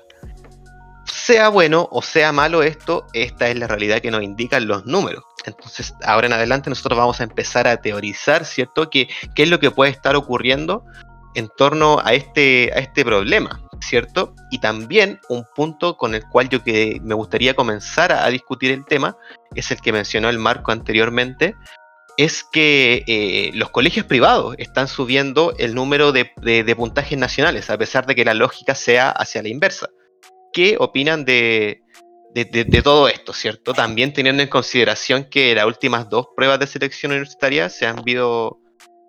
Sea bueno o sea malo esto, esta es la realidad que nos indican los números. Entonces, ahora en adelante nosotros vamos a empezar a teorizar, ¿cierto? ¿Qué, qué es lo que puede estar ocurriendo en torno a este, a este problema, ¿cierto? Y también un punto con el cual yo que me gustaría comenzar a discutir el tema es el que mencionó el Marco anteriormente, es que eh, los colegios privados están subiendo el número de, puntajes nacionales, a pesar de que la lógica sea hacia la inversa. ¿Qué opinan de, de- todo esto, cierto? También teniendo en consideración que las últimas dos pruebas de selección universitaria se han habido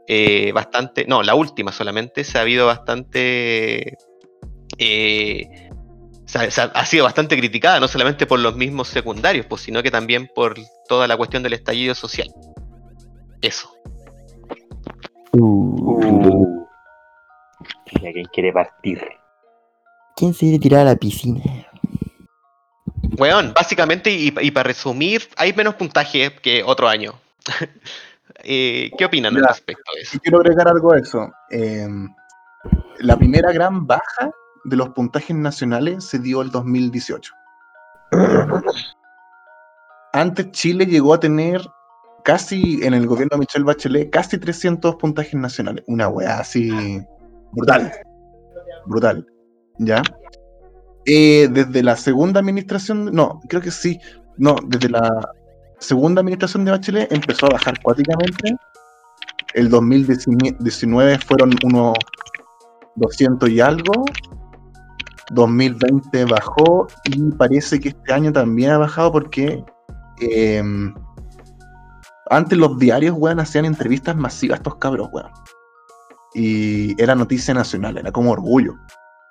eh, bastante, no, la última solamente, se ha habido bastante... eh, ha sido bastante criticada, no solamente por los mismos secundarios, pues, sino que también por toda la cuestión del estallido social. Eso. Uh, ¿Y a quién quiere partir? ¿Quién se quiere tirar a la piscina? Weón, básicamente, y, y para resumir, hay menos puntaje que otro año. Eh, ¿Qué opinan al Ya. respecto de eso? Y quiero agregar algo a eso. Eh, la primera gran baja de los puntajes nacionales se dio el 2018. Antes Chile llegó a tener casi, en el gobierno de Michelle Bachelet, casi 300 puntajes nacionales. Una weá así brutal. Brutal. ¿Ya? Eh, desde la segunda administración, no, creo que sí. No, desde la segunda administración de Bachelet empezó a bajar cuáticamente el 2019 fueron unos 200 y algo. 2020 bajó y parece que este año también ha bajado porque eh, antes los diarios, weón, hacían entrevistas masivas a estos cabros, weón. Y era noticia nacional, era como orgullo.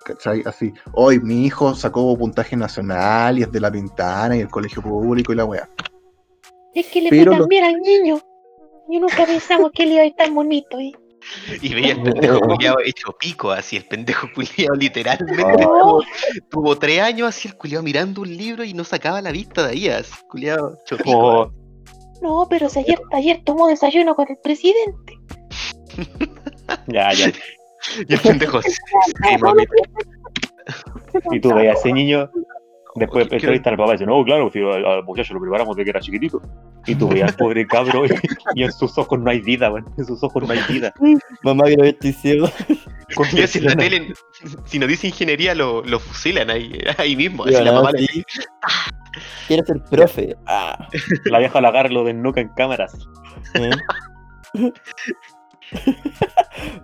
¿Cachai? Así, hoy mi hijo sacó puntaje nacional y es de la Pintana y el colegio público y la weá. Es que le Pero fue tan bien al niño. Yo nunca pensamos que él iba a ir tan bonito. ¿eh? Y veía el pendejo culiado hecho pico, así, el pendejo culiado literalmente Oh. tuvo, tuvo tres años así, el culiado mirando un libro y no sacaba la vista de ahí, así, culiado hecho pico. Oh, No, pero si ayer, ayer tomó desayuno con el presidente. ya, ya. Y el pendejo, sí. Y tú veías a ese niño, después Quiero- entrevista al papá y dice, no, claro, si al al muchacho lo preparamos de que era chiquitito. Y tú veías al pobre cabro y, y en sus ojos no hay vida, weón. En sus ojos no hay vida. Mamá, que estoy ciego. Ya, si en la tele, si no dice ingeniería, lo, lo fusilan ahí, ahí mismo. Así la mamá le- sí. Quiero ser profe. Ah, La vieja la agarra y lo desnuca en cámaras. ¿eh?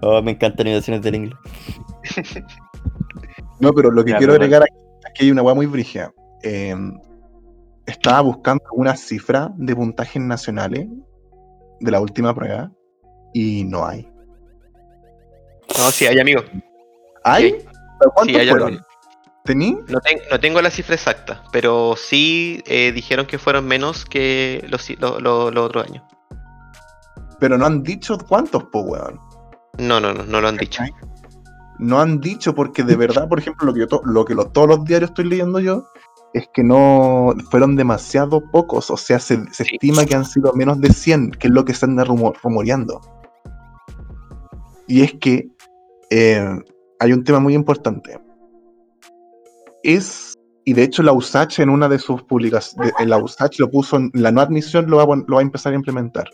oh, me encantan animaciones del inglés. No, pero lo que Ya, quiero agregar aquí que hay una weá muy brígida. Eh, estaba buscando una cifra de puntajes nacionales de la última prueba y no hay. No, sí, hay amigos. ¿Hay? ¿Pero ¿Cuántos Sí, hay fueron? ¿Tení? No, ten- no tengo la cifra exacta, pero sí eh, dijeron que fueron menos que los, los, los- los otros años. Pero no han dicho cuántos, po, weón. No, no, no, no lo han dicho. No han dicho porque de verdad, por ejemplo, lo que, yo to- lo que lo- todos los diarios estoy leyendo yo es que no fueron demasiado pocos. O sea, se, se Sí. estima que han sido menos de 100, que es lo que se anda rumo- rumoreando. Y es que eh, hay un tema muy importante. Es, y de hecho la USACH en una de sus publicaciones, la USACH lo puso en la no admisión, lo va, lo va a empezar a implementar.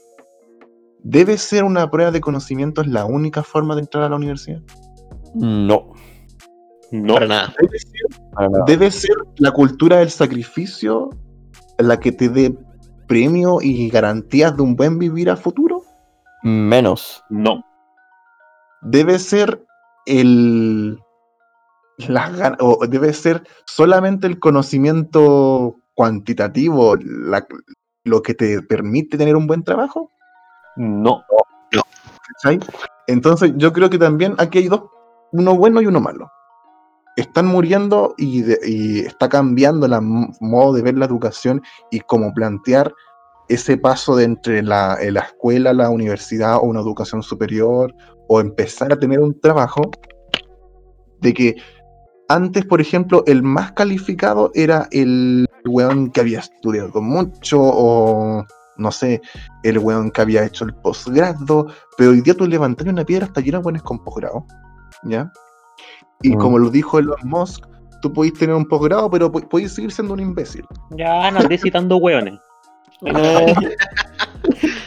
¿Debe ser una prueba de conocimientos la única forma de entrar a la universidad? No, No, Para nada. Debe ser, para nada. debe ser la cultura del sacrificio la que te dé premio y garantías de un buen vivir a futuro. Menos. no. Debe ser el. o debe ser solamente el conocimiento cuantitativo la- lo que te permite tener un buen trabajo. No. ¿cachai? Entonces yo creo que también aquí hay dos, uno bueno y uno malo. Están muriendo y, está cambiando el modo de ver la educación y cómo plantear ese paso de entre la, eh, la escuela, la universidad o una educación superior o empezar a tener un trabajo de que antes, por ejemplo, el más calificado era el weón que había estudiado mucho o no sé, el weón que había hecho el posgrado, pero hoy día tú levantas una piedra hasta llena de buenos con posgrado, ¿ya? Y Mm. como lo dijo Elon Musk, tú podéis tener un posgrado, pero po- podéis seguir siendo un imbécil. Ya no andé citando hueones. Eh.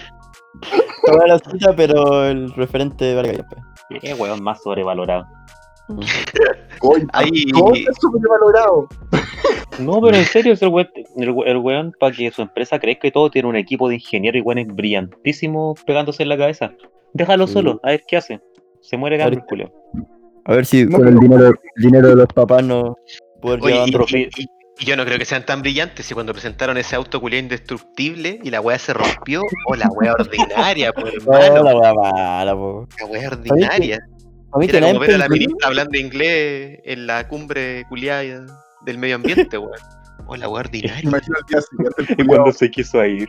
Toda la cita, pero el referente ya, pues. Qué hueón más sobrevalorado. Oye, Ahí- está sobrevalorado. No, pero en serio, es el weón, el, we- el weón para que su empresa crezca y todo, tiene un equipo de ingenieros y weones brillantísimos pegándose en la cabeza. Déjalo Sí. solo, a ver qué hace. Se muere de hambre, el. A ver si No, con el dinero, el dinero de los papás no poder Oye, llevar y, y- y yo no creo que sean tan brillantes si cuando presentaron ese auto culiao indestructible y la weá se rompió, o la weá ordinaria, por Oh, hermano. la wea mala, po. La weá ordinaria. A mí que Era como ver a la ministra hablando inglés en la cumbre culiada del medio ambiente, weón. O la weá ordinaria. Imagina el día siguiente el Y cuando se quiso ir.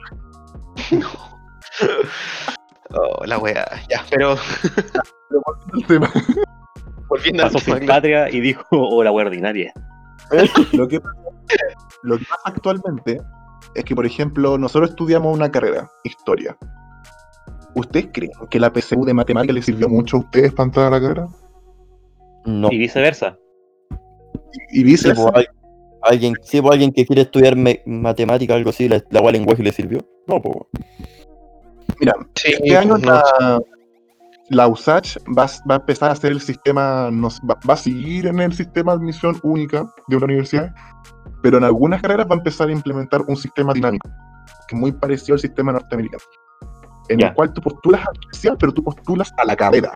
Oh, la weá. Ya, pero el tema. volviendo al Pasó sin tema. patria y dijo, oh, la wea ordinaria. Lo que, pasa, lo que pasa actualmente es que, por ejemplo, nosotros estudiamos una carrera, historia. ¿Ustedes creen que la PSU de matemáticas les sirvió mucho a ustedes para entrar a la carrera? No. Y viceversa. Y Sí, viceversa. al- alguien, sí, po, alguien que quiere estudiar matemática algo así, la, la cual lenguaje le sirvió. No, po. Mira, Sí, este año no. la, la USACH va, a- va a empezar a hacer el sistema, no sé, va, va a seguir en el sistema de admisión única de una universidad, pero en algunas carreras va a empezar a implementar un sistema dinámico, que es muy parecido al sistema norteamericano, en el cual tú postulas a la universidad, pero tú postulas a la carrera.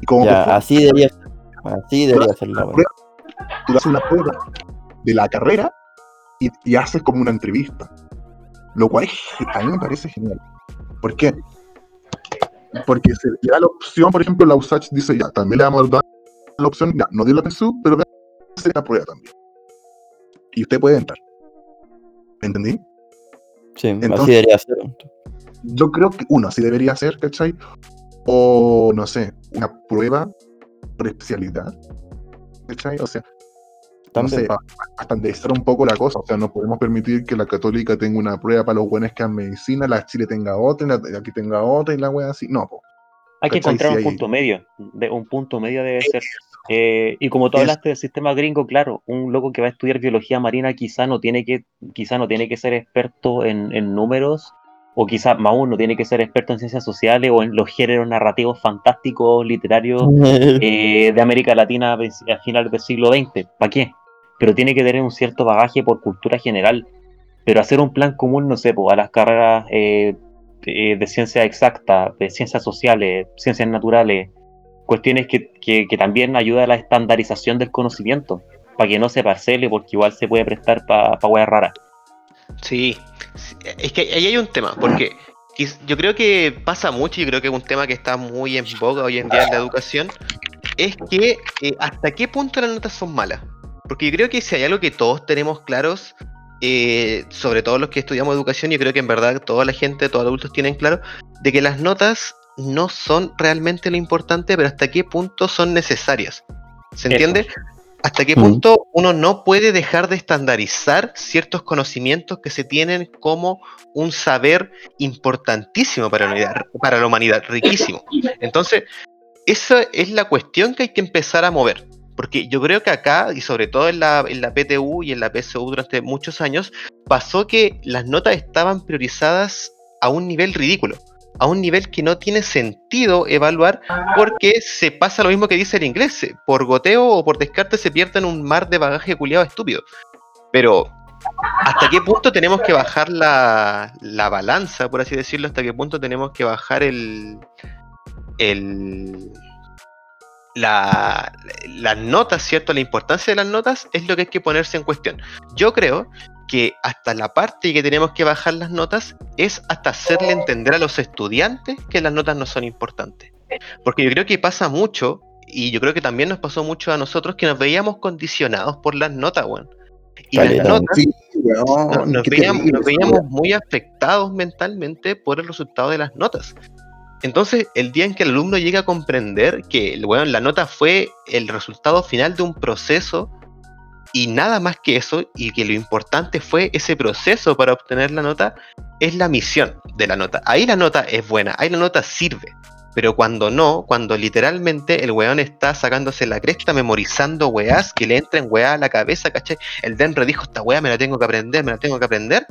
Y como Ya, postulas, así debería ser. Así debería ser la wea. tú das una prueba de la carrera y, y haces como una entrevista. Lo cual es a mí me parece genial. ¿Por qué? Porque se le da la opción, por ejemplo, la USACH dice ya, también le vamos a dar la opción, ya, no dio la PSU, pero hacer la prueba también. Y usted puede entrar. ¿Me entendí? Sí, así Entonces- debería ser. Yo creo que uno así debería ser, ¿cachai? O no sé, una prueba por especialidad. ¿Cachai? O sea, no sé, estandarizar un poco la cosa. O sea, no podemos permitir que la católica tenga una prueba para los buenos que han medicina, la Chile tenga otra, y la de aquí tenga otra y la wea así. No, po. Hay que encontrar un hay- punto medio. De, un punto medio debe ser. Eh, y como tú hablaste del sistema gringo, claro, un loco que va a estudiar biología marina quizá no tiene que, quizá no tiene que ser experto en, en números o quizás más uno tiene que ser experto en ciencias sociales o en los géneros narrativos fantásticos, literarios eh, de América Latina a finales del siglo XX. ¿Para qué? Pero tiene que tener un cierto bagaje por cultura general. Pero hacer un plan común, no sé, pues, a las carreras eh, de, de ciencias exactas, de ciencias sociales, ciencias naturales, cuestiones que, que- que también ayuda a la estandarización del conocimiento, para que no se parcele, porque igual se puede prestar para pa weas raras. Sí, es que ahí hay un tema, porque yo creo que pasa mucho, y creo que es un tema que está muy en boga hoy en día en la educación, es que eh, hasta qué punto las notas son malas. Porque yo creo que si hay algo que todos tenemos claros, eh, sobre todo los que estudiamos educación, yo creo que en verdad toda la gente, todos los adultos tienen claro, de que las notas no son realmente lo importante, pero hasta qué punto son necesarias. ¿Se Eso. entiende? ¿Hasta qué Mm. punto uno no puede dejar de estandarizar ciertos conocimientos que se tienen como un saber importantísimo para la humanidad, para la humanidad riquísimo? Entonces, esa es la cuestión que hay que empezar a mover. Porque yo creo que acá, y sobre todo en la, en la PTU y en la PSU durante muchos años, pasó que las notas estaban priorizadas a un nivel ridículo, a un nivel que no tiene sentido evaluar porque se pasa lo mismo que dice el inglés, se- por goteo o por descarte se pierde en un mar de bagaje culiado estúpido. Pero, ¿hasta qué punto tenemos que bajar la, la balanza, por así decirlo? ¿Hasta qué punto tenemos que bajar el... el la, las notas, ¿cierto? La importancia de las notas es lo que hay que ponerse en cuestión. Yo creo que hasta la parte que tenemos que bajar las notas es hasta hacerle entender a los estudiantes que las notas no son importantes. Porque yo creo que pasa mucho, y yo creo que también nos pasó mucho a nosotros, que nos veíamos condicionados por las notas, weón. Y las notas Sí, no- weón. nos, veíamos, nos veíamos muy afectados mentalmente por el resultado de las notas. Entonces, el día en que el alumno llega a comprender que bueno, la nota fue el resultado final de un proceso y nada más que eso, y que lo importante fue ese proceso para obtener la nota, es la misión de la nota. Ahí la nota es buena, ahí la nota sirve. Pero cuando no, cuando literalmente el weón está sacándose la cresta, memorizando weás que le entren weá a la cabeza, ¿cachai? El Denre dijo, esta weá me la tengo que aprender, me la tengo que aprender.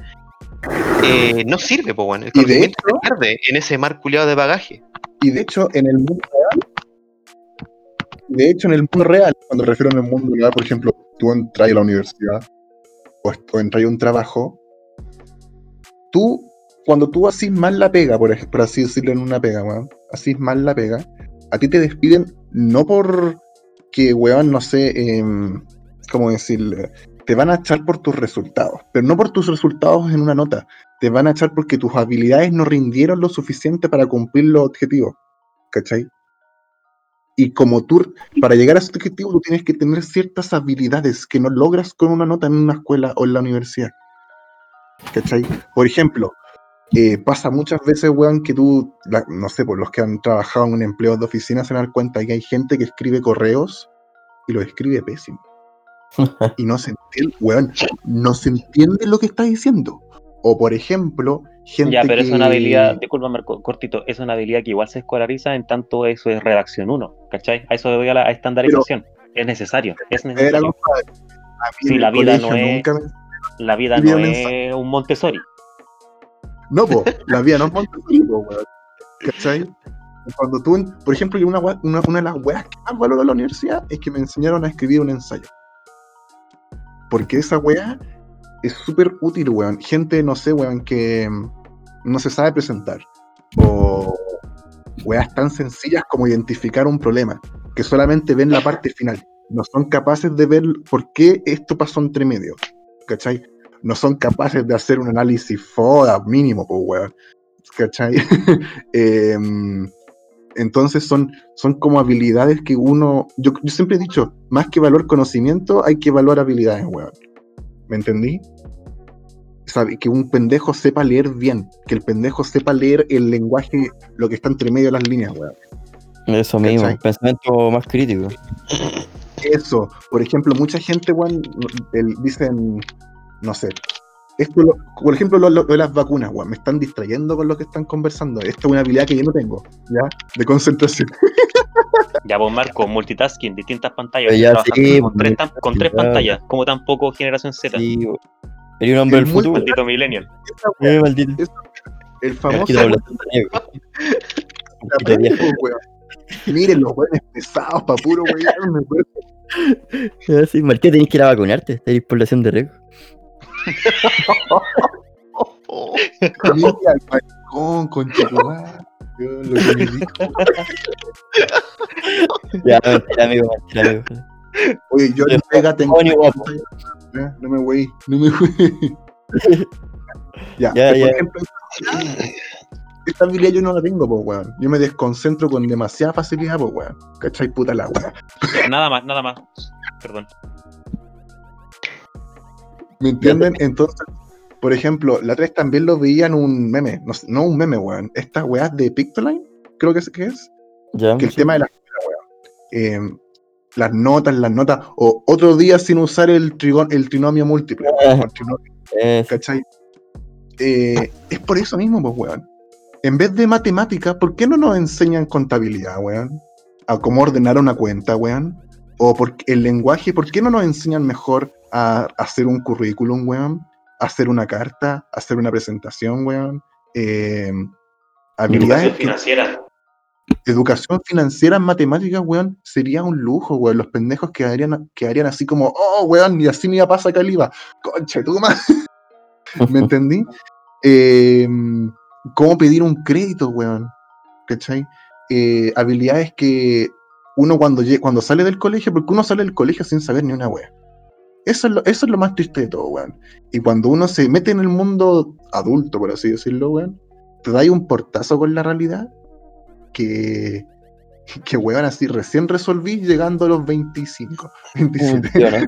Eh, no sirve, pues bueno. El Y de conocimiento se hecho- pierde en ese mar culiado de bagaje. Y de hecho, en el mundo real, de hecho, en el mundo real, cuando refiero en el mundo real, por ejemplo, tú entras a la universidad o, o entras a un trabajo, tú, cuando tú haces mal la pega, por, por así decirlo en una pega, weón, haces mal la pega, a ti te despiden no por que, weón, no sé, em, cómo decirle, te van a echar por tus resultados, pero no por tus resultados en una nota, te van a echar porque tus habilidades no rindieron lo suficiente para cumplir los objetivos. ¿Cachai? Y como tú, para llegar a ese objetivo, tú tienes que tener ciertas habilidades que no logras con una nota en una escuela o en la universidad. ¿Cachai? Por ejemplo, eh, pasa muchas veces, weón, que tú, no sé, por los que han trabajado en un empleo de oficina se dan cuenta que hay gente que escribe correos y lo escribe pésimo. y no se entiende, weón, no se entiende lo que está diciendo. O por ejemplo, gente Ya, pero es que- una habilidad, disculpa Marco, cortito, es una habilidad que igual se escolariza en tanto eso es redacción 1, ¿cachai? A eso voy a la a estandarización. es necesario, es necesario. mí Sí, la vida no es- me- La vida no mensaje. es un Montessori. No, po, la vida no es Montessori, po, weón. ¿Cachai? Cuando tú, por ejemplo, yo una, una, una de las weas que más valoro de la universidad es que me enseñaron a escribir un ensayo. Porque esa wea es súper útil, weón. Gente, no sé, weón, que mm, no se sabe presentar. O weas tan sencillas como identificar un problema, que solamente ven la parte final. No son capaces de ver por qué esto pasó entre medio. ¿Cachai? no son capaces de hacer un análisis FODA mínimo, pues, weón. ¿Cachai? Em, entonces son, son como habilidades que uno. Yo, yo siempre he dicho, más que valor conocimiento, hay que evaluar habilidades, weón. ¿Me entendí? Sabe, que un pendejo sepa leer bien, que el pendejo sepa leer el lenguaje, lo que está entre medio de las líneas, weón. Eso mismo, pensamiento más crítico. Eso, por ejemplo, mucha gente, weón, el- dicen, no sé, esto, lo- por ejemplo, lo, lo de las vacunas, weón, me están distrayendo con lo que están conversando. Esta es una habilidad que yo no tengo, ¿ya? De concentración. Ya, vos Marco, multitasking, distintas pantallas. Ya trabajando sí, con, tres, con pantallas, como tampoco generación Z. Sí, Eres un hombre El del futuro. Maldito millennial. Esa Eh, maldito. El famoso. Miren los weones pesados pa' puro weón. Sí, tenés que ir a vacunarte. Estás en población de riesgo. Mira al balcón. Yo lo que me dijo. Ya, mentira, amigo, mentira, amigo. Oye, yo en pega tengo. No me voy, no me voy. ya, Ya, ya. ejemplo, esta habilidad yo no la tengo, pues, weón. Yo me desconcentro con demasiada facilidad, pues, weón. ¿Cachai? Puta la weón. Nada más, nada más. Perdón. ¿Me entienden? Entonces, por ejemplo, la 3 también lo veía en un meme. No, un meme, weón. Estas weas de Pictoline, creo que es, que es. Que el tema de la weón. Eh, las notas, las notas. O otro día sin usar el, trigon, el trinomio múltiple. weón, el trinomio Eh, ¿Cachai? Eh, es por eso mismo, pues, weón. En vez de matemática, ¿por qué no nos enseñan contabilidad, weón? A cómo ordenar una cuenta, weón. O por el lenguaje, ¿por qué no nos enseñan mejor a hacer un currículum, weón? A hacer una carta, a hacer una presentación, weón. Eh, habilidades que- financiera. educación financiera en matemáticas, weón, sería un lujo, weón. Los pendejos quedarían, quedarían así como, oh, weón, y así me iba a pasar Caliba. Conche, tú más. ¿Me entendí? Eh, ¿Cómo pedir un crédito, weón? ¿Cachai? Eh, habilidades que uno cuando, cuando sale del colegio, porque uno sale del colegio sin saber ni una weón. Eso es, lo, eso es lo más triste de todo, weón. Y cuando uno se mete en el mundo adulto, por así decirlo, weón, te da ahí un portazo con la realidad que, que weón, así recién resolví llegando a los 25, 27. funciona.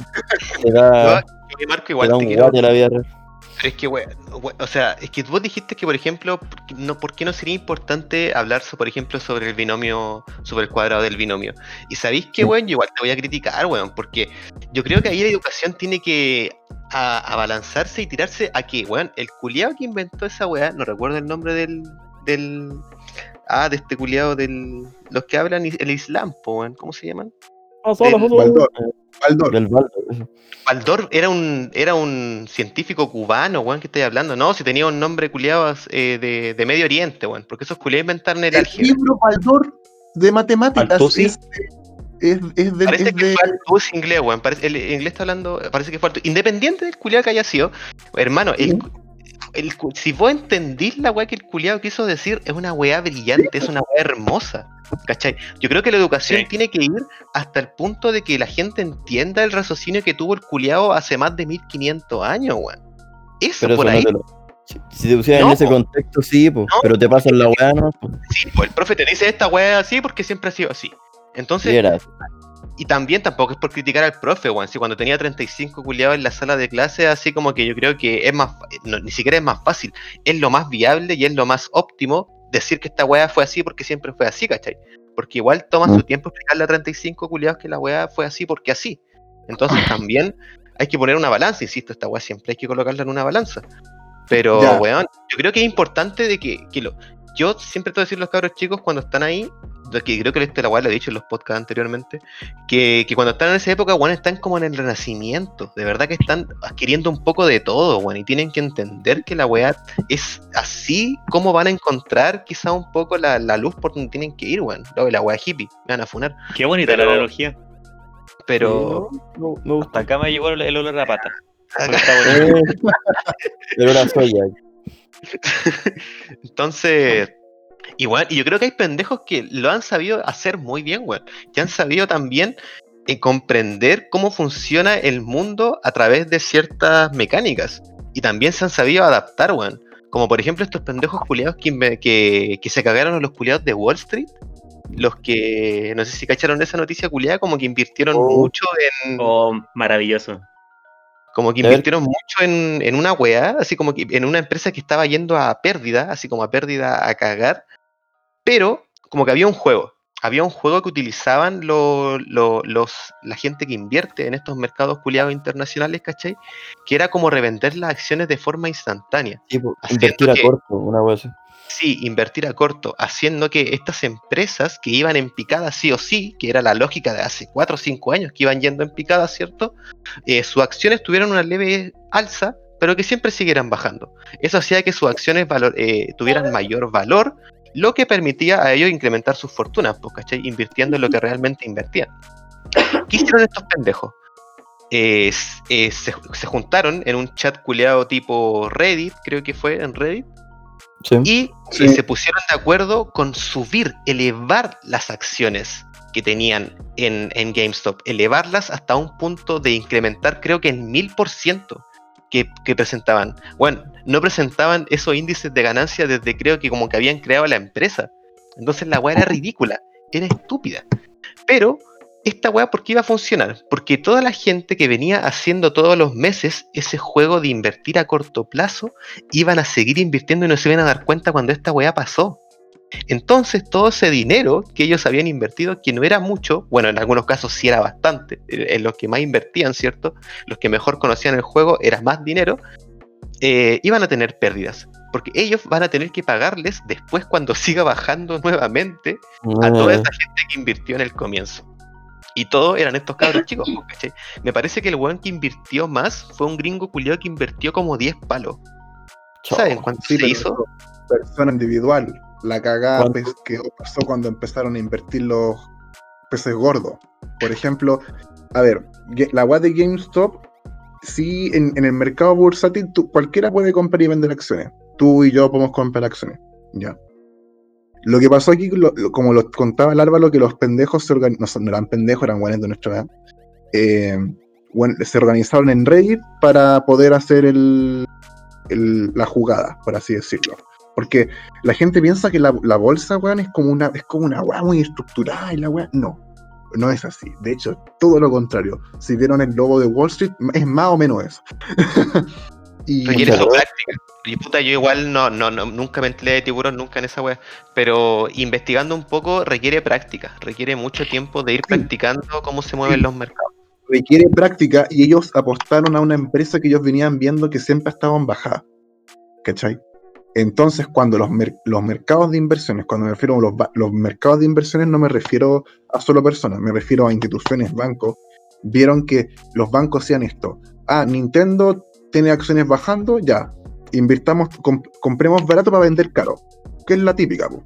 Te da, yo, Marco, te igual te un quiero- guate la vida real. Pero es que, we- we- o sea, es que vos dijiste que, por ejemplo, ¿por qué no, ¿por qué no sería importante hablar, por ejemplo, sobre el binomio, sobre el cuadrado del binomio? Y sabéis que, weón, yo igual te voy a criticar, weón, porque yo creo que ahí la educación tiene que a- abalanzarse y tirarse a que, weón, el culiado que inventó esa weá, no recuerdo el nombre del, del, ah, de este culiado del, los que hablan el Islam, po, weón, ¿cómo se llaman? Baldor, Baldor. Del Baldo, eso. Baldor era un, era un científico cubano, weón, que estoy hablando. No, si tenía un nombre culiado eh, de, de Medio Oriente, weón, porque esos culiados inventaron el El libro Baldor de matemáticas es, es, es de, Parece es que de- fue inglés, weón. Parece, el inglés está hablando, parece que fue. Independiente del culiado que haya sido, hermano, el, cu- el si vos entendís la weá que el culiado quiso decir, es una weá brillante, es una weá hermosa. ¿Cachai? Yo creo que la educación Sí. tiene que ir hasta el punto de que la gente entienda el raciocinio que tuvo el culiado hace más de 1500 años, weón. Eso Pero por eso ahí. no te lo. Si, te pusieran No, en ese po. contexto, sí. No, pero te pasan la weá, ¿no? Sí, pues el profe te dice esta weá así porque siempre ha sido así. Entonces. Y también tampoco es por criticar al profe, weón. Si cuando tenía 35 culiados en la sala de clase, así como que yo creo que es más, no, ni siquiera es más fácil, es lo más viable y es lo más óptimo decir que esta weá fue así porque siempre fue así, ¿cachai? Porque igual toma Mm. su tiempo explicarle a 35 culiados que la weá fue así porque así. Entonces también hay que poner una balanza, insisto, esta weá siempre hay que colocarla en una balanza. Pero, Ya. weón, yo creo que es importante de que, que lo. Yo siempre te voy a decir a los cabros chicos cuando están ahí, que creo que esto la weá lo he dicho en los podcasts anteriormente, que, que cuando están en esa época, weón, están como en el renacimiento. De verdad que están adquiriendo un poco de todo, weón, y tienen que entender que la weá es así como van a encontrar quizá un poco la, la luz por donde tienen que ir, weón. Lo de la weá hippie, me van a funar. Qué bonita Pero- la analogía. Pero. No, no. Hasta acá me llegó el, el olor a pata. Acá- Está bonito. Eh, Pero la soya. Entonces, igual, y yo creo que hay pendejos que lo han sabido hacer muy bien, weón. Que han sabido también eh, comprender cómo funciona el mundo a través de ciertas mecánicas. Y también se han sabido adaptar, weón. Como por ejemplo estos pendejos culiados que, que, que se cagaron a los culiados de Wall Street. Los que, no sé si cacharon esa noticia culiada, como que invirtieron Oh. mucho en, Oh, maravilloso. como que invirtieron mucho en, en una weá, así como que en una empresa que estaba yendo a pérdida, así como a pérdida a cagar, pero como que había un juego. Había un juego que utilizaban lo- lo- los, la gente que invierte en estos mercados culiados internacionales, ¿cachai? Que era como revender las acciones de forma instantánea. Sí, invertir a que- corto, una así. Sí, invertir a corto, haciendo que estas empresas que iban en picada sí o sí, que era la lógica de hace 4 o 5 años que iban yendo en picada, ¿cierto? Eh, sus acciones tuvieron una leve alza pero que siempre siguieran bajando. Eso hacía que sus acciones valor- eh, tuvieran mayor valor, lo que permitía a ellos incrementar sus fortunas, pues, ¿cachai? Invirtiendo en lo que realmente invertían. ¿Qué hicieron estos pendejos? Eh, eh, se, se juntaron en un chat culeado tipo Reddit, creo que fue en Reddit, Sí. y Sí. eh, se pusieron de acuerdo con subir, elevar las acciones que tenían en, en GameStop, elevarlas hasta un punto de incrementar, creo que en mil por ciento que, presentaban. Bueno, no presentaban esos índices de ganancia desde creo que como que habían creado la empresa. Entonces la weá era ridícula, era estúpida. Pero esta weá, ¿por qué iba a funcionar? Porque toda la gente que venía haciendo todos los meses ese juego de invertir a corto plazo, iban a seguir invirtiendo y no se iban a dar cuenta cuando esta weá pasó. Entonces todo ese dinero que ellos habían invertido, que no era mucho, bueno, en algunos casos sí era bastante, en los que más invertían, ¿cierto? Los que mejor conocían el juego era más dinero, eh, iban a tener pérdidas. Porque ellos van a tener que pagarles después cuando siga bajando nuevamente a toda Ah, esa gente que invirtió en el comienzo. Y todos eran estos cabros chicos, ¿cachai? Me parece que el weón que invirtió más fue un gringo culiado que invirtió como 10 palos. ¿Saben cuánto Sí, se hizo? persona individual. La cagada pues, que pasó cuando empezaron a invertir los peces gordos. Por ejemplo, a ver, la web de GameStop, sí, en, en el mercado bursátil tú- cualquiera puede comprar y vender acciones. Tú y yo podemos comprar acciones. Ya. Lo que pasó aquí, lo- lo- como lo contaba el Álvaro, que los pendejos se organizaron, no, eran pendejos, eran buenos de nuestra edad. eh, bueno, se organizaron en Reddit para poder hacer el, el- la jugada, por así decirlo. Porque la gente piensa que la, la bolsa, weón, es como una, es como una weá muy estructurada y la weá. No, no es así. De hecho, todo lo contrario. Si vieron el logo de Wall Street, es más o menos eso. y Requiere su práctica. Y puta, yo igual no, no, no, nunca me empleé de tiburón, nunca en esa wea. Pero investigando un poco requiere práctica, requiere mucho tiempo de ir practicando cómo se mueven los mercados. requiere práctica y ellos apostaron a una empresa que ellos venían viendo que siempre estaba en bajada. ¿Cachai? Entonces, cuando los, los mercados de inversiones, cuando me refiero a los, los mercados de inversiones, no me refiero a solo personas, me refiero a instituciones, bancos, vieron que los bancos hacían esto. Ah, Nintendo tiene acciones bajando, ya. Invirtamos, comp- compremos barato para vender caro. Que es la típica, po,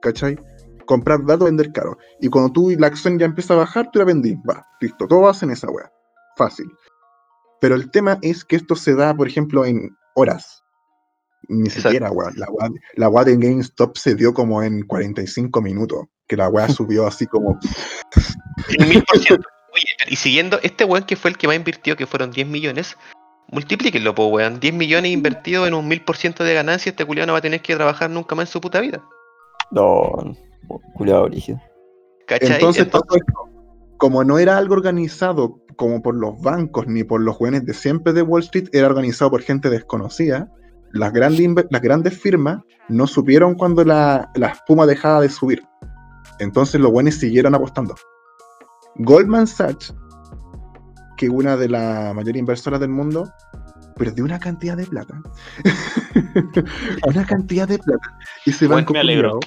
¿cachai? Comprar barato, vender caro. Y cuando tú la acción ya empieza a bajar, tú la vendís. Va, listo, todos hacen esa weá. Fácil. Pero el tema es que esto se da, por ejemplo, en horas. Ni Exacto. siquiera, weá. La weá, la weá de GameStop se dio como en 45 minutos. Que la weá subió así como. Mil por ciento. Oye, y siguiendo, este weón que fue el que más invirtió, que fueron 10 millones, multiplíquenlo, po weón. 10 millones invertidos en un mil por ciento de ganancia, este culiao no va a tener que trabajar nunca más en su puta vida. No, culiado. Entonces, Entonces, todo esto, como no era algo organizado como por los bancos ni por los jóvenes de siempre de Wall Street, era organizado por gente desconocida. Las grandes, las grandes firmas no supieron cuando la, la espuma dejaba de subir. Entonces los buenos siguieron apostando. Goldman Sachs, que una de las mayores inversoras del mundo, perdió una cantidad de plata. una cantidad de plata. Y se banco me alegro.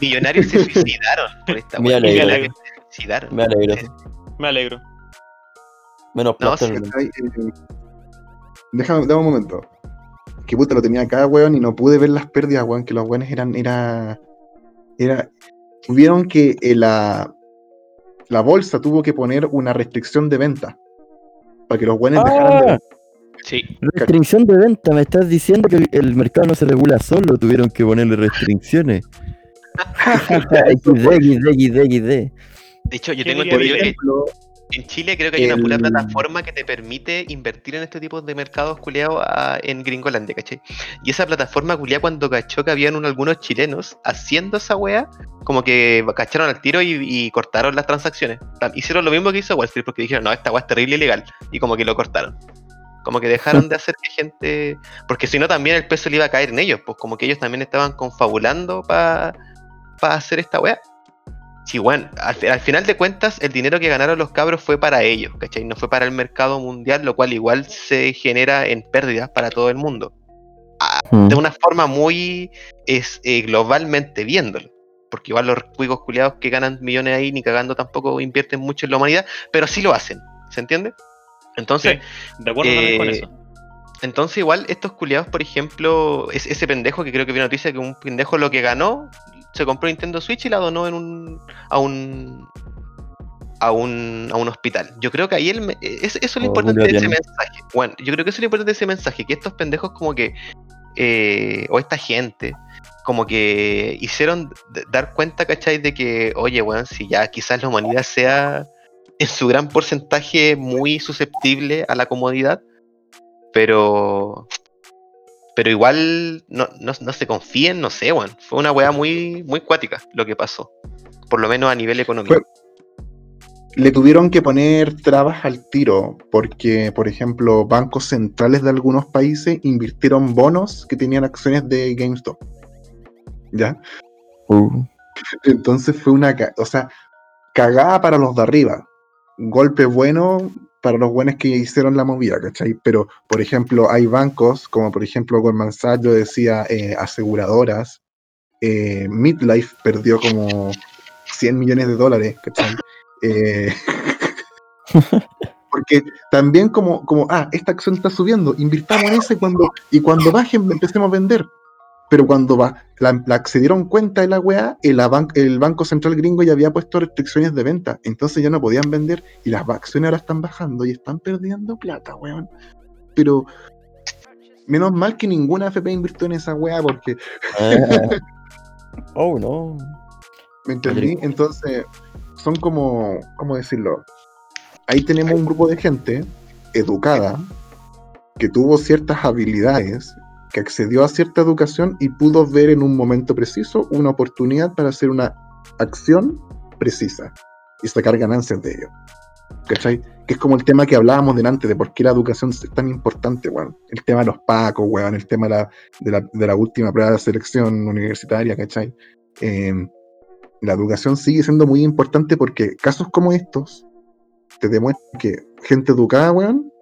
millonarios se suicidaron por esta Me alegro. Millonarios se suicidaron. Me alegro. Me alegro. Menos No, plata. Eh, Déjame, dame un momento. Que puta lo tenía acá, weón, y no pude ver las pérdidas, weón, que los buenos eran, era, era, tuvieron que eh, la, la bolsa tuvo que poner una restricción de venta para que los buenos dejaran de Ah, Sí. restricción de venta. Me estás diciendo que el- mercado no se regula solo. Tuvieron que ponerle restricciones. XD, XD, XD, XD. De hecho, yo ¿Qué tengo entendido que en Chile creo que hay una pura plataforma que te permite invertir en este tipo de mercados culiados a- en Gringolandia, ¿cachai? Y esa plataforma culiada cuando cachó que habían un- algunos chilenos haciendo esa wea, como que cacharon al tiro y, y cortaron las transacciones. Hicieron lo mismo que hizo Wall Street porque dijeron, no, esta wea es terrible y ilegal. Y como que lo cortaron. Como que dejaron de hacer que gente. Porque si no, también el peso le iba a caer en ellos. Pues como que ellos también estaban confabulando para hacer esta wea. Sí, bueno, al, fi- al final de cuentas, el dinero que ganaron los cabros fue para ellos, ¿cachai? No fue para el mercado mundial, lo cual igual se genera en pérdidas para todo el mundo. Mm. De una forma muy es, eh, globalmente viéndolo. Porque igual los cuicos culiados que ganan millones ahí ni cagando tampoco invierten mucho en la humanidad, pero sí lo hacen, ¿se entiende? Entonces, Sí, de acuerdo también con eh, eso. entonces igual estos culiados, por ejemplo, es- ese pendejo que creo que vi noticia que un pendejo lo que ganó, se compró Nintendo Switch y la donó en un a un a un, a un hospital. Yo creo que ahí el, me- es- eso es lo Oh, importante de ese mensaje. Bueno, yo creo que eso es lo importante de ese mensaje, que estos pendejos como que eh, o esta gente como que hicieron dar cuenta, ¿cachai? De que, oye, weón, si ya quizás la humanidad sea en su gran porcentaje muy susceptible a la comodidad, pero pero igual no, no, no se confíen, no sé, weón. Fue una weá muy, muy cuática lo que pasó. Por lo menos a nivel económico. Fue- le tuvieron que poner trabas al tiro porque, por ejemplo, bancos centrales de algunos países invirtieron bonos que tenían acciones de GameStop. ¿Ya? Uh, Entonces fue una, o sea, cagada para los de arriba. Golpe bueno para los buenos que hicieron la movida, ¿cachai? Pero, por ejemplo, hay bancos, como por ejemplo Goldman Sachs, yo decía, eh, aseguradoras. eh, Midlife perdió como 100 millones de dólares, ¿cachai? Eh, porque también como, como, ah, esta acción está subiendo, invirtamos en ese cuando, y cuando bajen empecemos a vender. Pero cuando va, la, la- se dieron cuenta de la weá, el, el Banco Central gringo ya había puesto restricciones de venta. Entonces ya no podían vender y las acciones ahora están bajando y están perdiendo plata, weón. Pero menos mal que ninguna FP invirtió en esa weá porque, oh, no. ¿me entendí? Entonces son como, ¿cómo decirlo? Ahí tenemos un grupo de gente educada que tuvo ciertas habilidades que accedió a cierta educación y pudo ver en un momento preciso una oportunidad para hacer una acción precisa y sacar ganancias de ello. ¿Cachai? Que es como el tema que hablábamos delante de por qué la educación es tan importante, weón. El tema de los pacos, weón. El tema de la, de la, de la última prueba de selección universitaria, ¿cachai? Eh, la educación sigue siendo muy importante porque casos como estos te demuestran que gente educada, weón,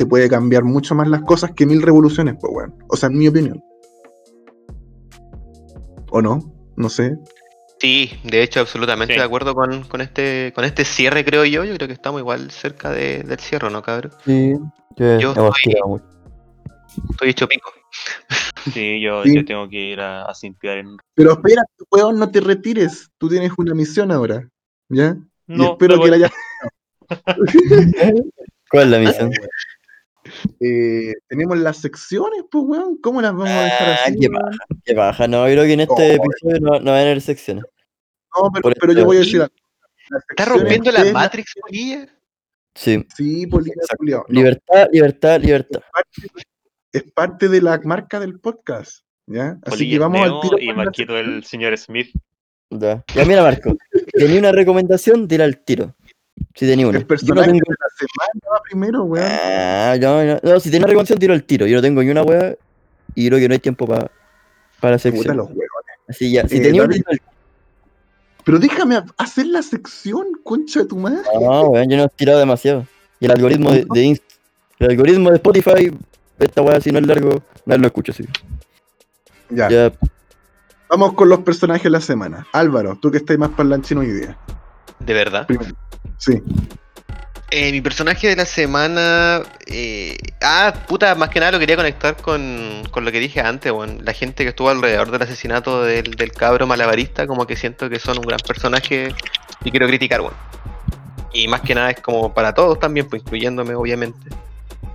te puede cambiar mucho más las cosas que mil revoluciones, pues, weón. O sea, en mi opinión. ¿O no? No sé. Sí, de hecho, absolutamente Sí. de acuerdo con, con este con este cierre, creo yo. Yo creo que estamos igual cerca de- del cierre, ¿no, cabrón? Sí, yo, Yo estoy-. Estoy hecho pico. Sí, yo, Sí. yo tengo que ir a, a simpiar en. Pero espera, weón, no te retires. Tú tienes una misión ahora. ¿Ya? y No, espero me que la hayas. ¿Cuál es la misión? Eh, tenemos las secciones, pues, weón. ¿Cómo las vamos a dejar Ah, así? qué weón? paja, qué paja. No, yo creo que en este Oh. episodio no, no van a haber secciones. No, pero, pero yo voy a decir algo. Las ¿Estás secciones rompiendo la Matrix, Polilla? Sí, Sí, culiao. No, libertad, libertad, libertad. es parte de la marca del podcast. ¿Ya? Así Polilla que vamos al tiro. y Marquito el señor Smith. Ya, ya mira, Marco. Tenía una recomendación, tira al tiro. Si tenía una. El personaje tengo. de la semana va primero, weón. Ah, no, no, no, si tenía una recomendación, tiro al tiro. Yo no tengo ni una wea y creo que no hay tiempo para para sección. los huevos. Así ya, si Eh, tenía. David. Pero déjame hacer la sección, concha de tu madre. No, weón, yo no he tirado demasiado. Y el algoritmo de, de Inst- el algoritmo de Spotify, esta weá si no es largo, no lo escucho, sí. Ya, Ya, vamos con los personajes de la semana. Álvaro, tú que estás más parlanchino hoy día. De verdad. Sí. Eh, mi personaje de la semana. eh, ah, puta, más que nada lo quería conectar con, con lo que dije antes, weón. La gente que estuvo alrededor del asesinato del, del cabro malabarista, como que siento que son un gran personaje y quiero criticar, weón. Y más que nada es como para todos también, pues incluyéndome, obviamente.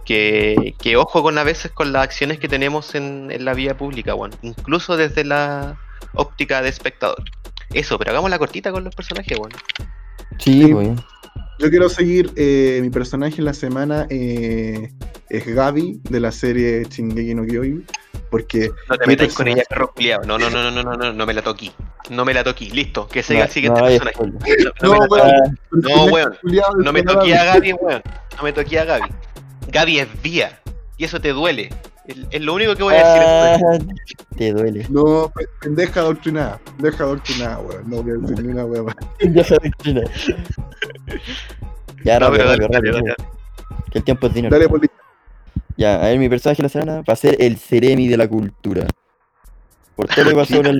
Que, que ojo con a veces con las acciones que tenemos en, en la vía pública, weón. Incluso desde la óptica de espectador. Eso, pero hagamos la cortita con los personajes, weón. Sí, weón. Yo quiero seguir, eh, mi personaje en la semana eh, es Gaby de la serie Shingeki no Kyojin, porque No te metas con ella, perro culiao. No, no, no, no, no, no, no, no me la toquí. No me la toquí. Listo, que siga No, el siguiente no personaje. No, no me la weón, toquí. el No, weón. No me toqué a Gaby, weón. No me toqué a Gaby. Gaby es vía. Y eso te duele. Es, lo único que voy a decir. Ah, te duele. No, pe- pendeja adoctrinada, pendeja adoctrinada, weón. No voy a decir ni una weá más. Deja de China. Ya, No, rápido, rápido, dale, rápido. dale. Que el tiempo es dinero. Dale, Poli. Ya, a ver, mi personaje de la semana va a ser el Ceremi de la cultura. Por todo lo que pasó en el,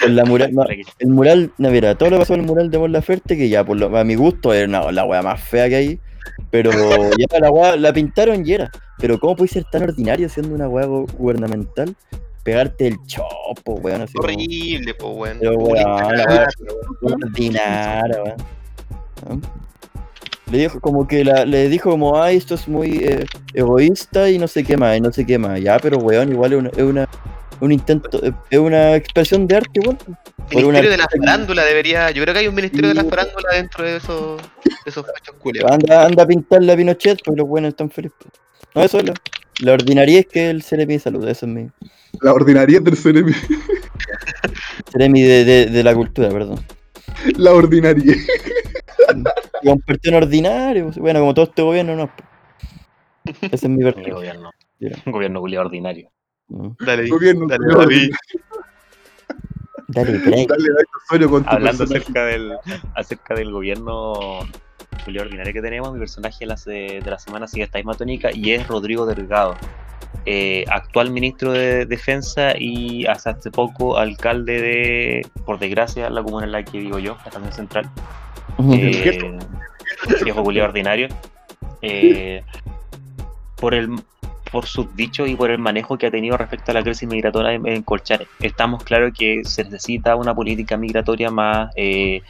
con la mural. no, el mural, no, mira, todo lo que pasó en el mural de Mon Laferte, que ya por lo, a mi gusto era una- la wea más fea que hay. Pero ya la weá la pintaron y era. Pero ¿cómo puede ser tan ordinario siendo una weá gu- gubernamental? Pegarte el chopo, weón. Así Horrible, pues, weón. Pero weón, la weá ordinaria, weón. ¿Ah? Le dijo como que la, le dijo como, ay, esto es muy eh, egoísta y no sé qué más, y no sé qué más. Ya, pero weón, igual es una, es una un intento, eh, es una expresión de arte igual. Una Ministerio de la farándula debería. Yo creo que hay un ministerio de la farándula dentro de esos, de esos fachos culiados. Anda, anda a pintarle a Pinochet, pues los buenos están felices. No, eso es la, la ordinaria es que el Ceremi de salud, eso es mi La ordinaria del Ceremi. Ceremi de, de, de la cultura, perdón. La ordinaria. Convirtió en ordinario, pues, bueno, como todo este gobierno, no. pues. Ese es mi Mi versión. gobierno. Un gobierno culiado ordinario. Mm. Dale, Gobierno, dale, gobierno. David. Dale. Dale, Osorio con tu Hablando personaje. acerca del, acerca del gobierno ordinario que tenemos, mi personaje de la, se- de la semana sigue esta misma tónica y es Rodrigo Delgado, eh, actual ministro de Defensa y hasta hace poco alcalde de, por desgracia, la comuna en la que vivo yo, la también central. Eh, viejo culiao ordinario. Eh, por el por sus dichos y por el manejo que ha tenido respecto a la crisis migratoria en, en Colchane. Estamos claros que se necesita una política migratoria más, eh,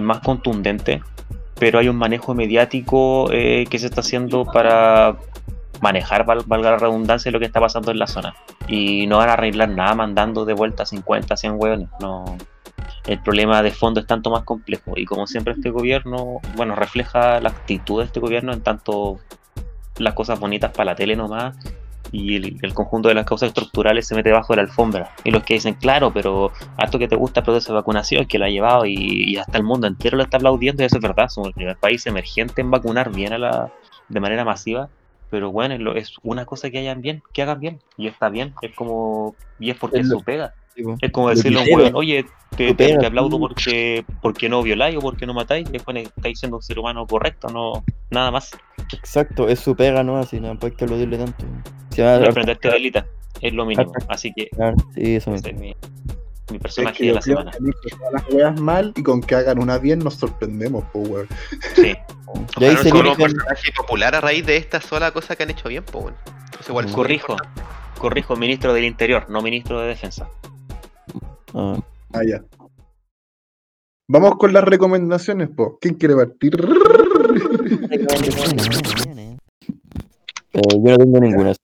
más contundente, pero hay un manejo mediático eh, que se está haciendo para manejar, val- valga la redundancia, lo que está pasando en la zona. Y no van a arreglar nada mandando de vuelta 50, 100 hueones. No, el problema de fondo es tanto más complejo y como siempre este gobierno, bueno, refleja la actitud de este gobierno en tanto las cosas bonitas para la tele nomás y el, el conjunto de las causas estructurales se mete bajo de la alfombra. Y los que dicen, claro, pero a esto que te gusta el proceso de vacunación, que lo ha llevado y, y hasta el mundo entero lo está aplaudiendo, y eso es verdad, somos el primer país emergente en vacunar bien a la, de manera masiva. Pero bueno, es, una cosa que hagan bien, que hagan bien, y está bien, es como, y es porque Es su pega. Po. Es como Lo decirle a un weón, oye, te, te- te aplaudo porque, porque no violáis o porque no matáis. Es bueno, estáis siendo un ser humano correcto, no nada más. Exacto, es su pega, ¿no? Así, no hay que aplaudirle tanto. Se va a aprenderte delita, es lo mínimo. Así que Claro, sí, eso es mi, mi Es personaje que de la semana. todas las weas mal y con que hagan una bien nos sorprendemos, po, weón. Sí. Y ahí Ojalá se no un personaje popular a raíz de esta sola cosa que han hecho bien, pues, bueno. Entonces, igual es súper Corrijo, corrijo, ministro del Interior, no ministro de Defensa. Ah, Ah, ya. Vamos con las recomendaciones, po. ¿Quién quiere partir? Eh, yo no tengo ninguna.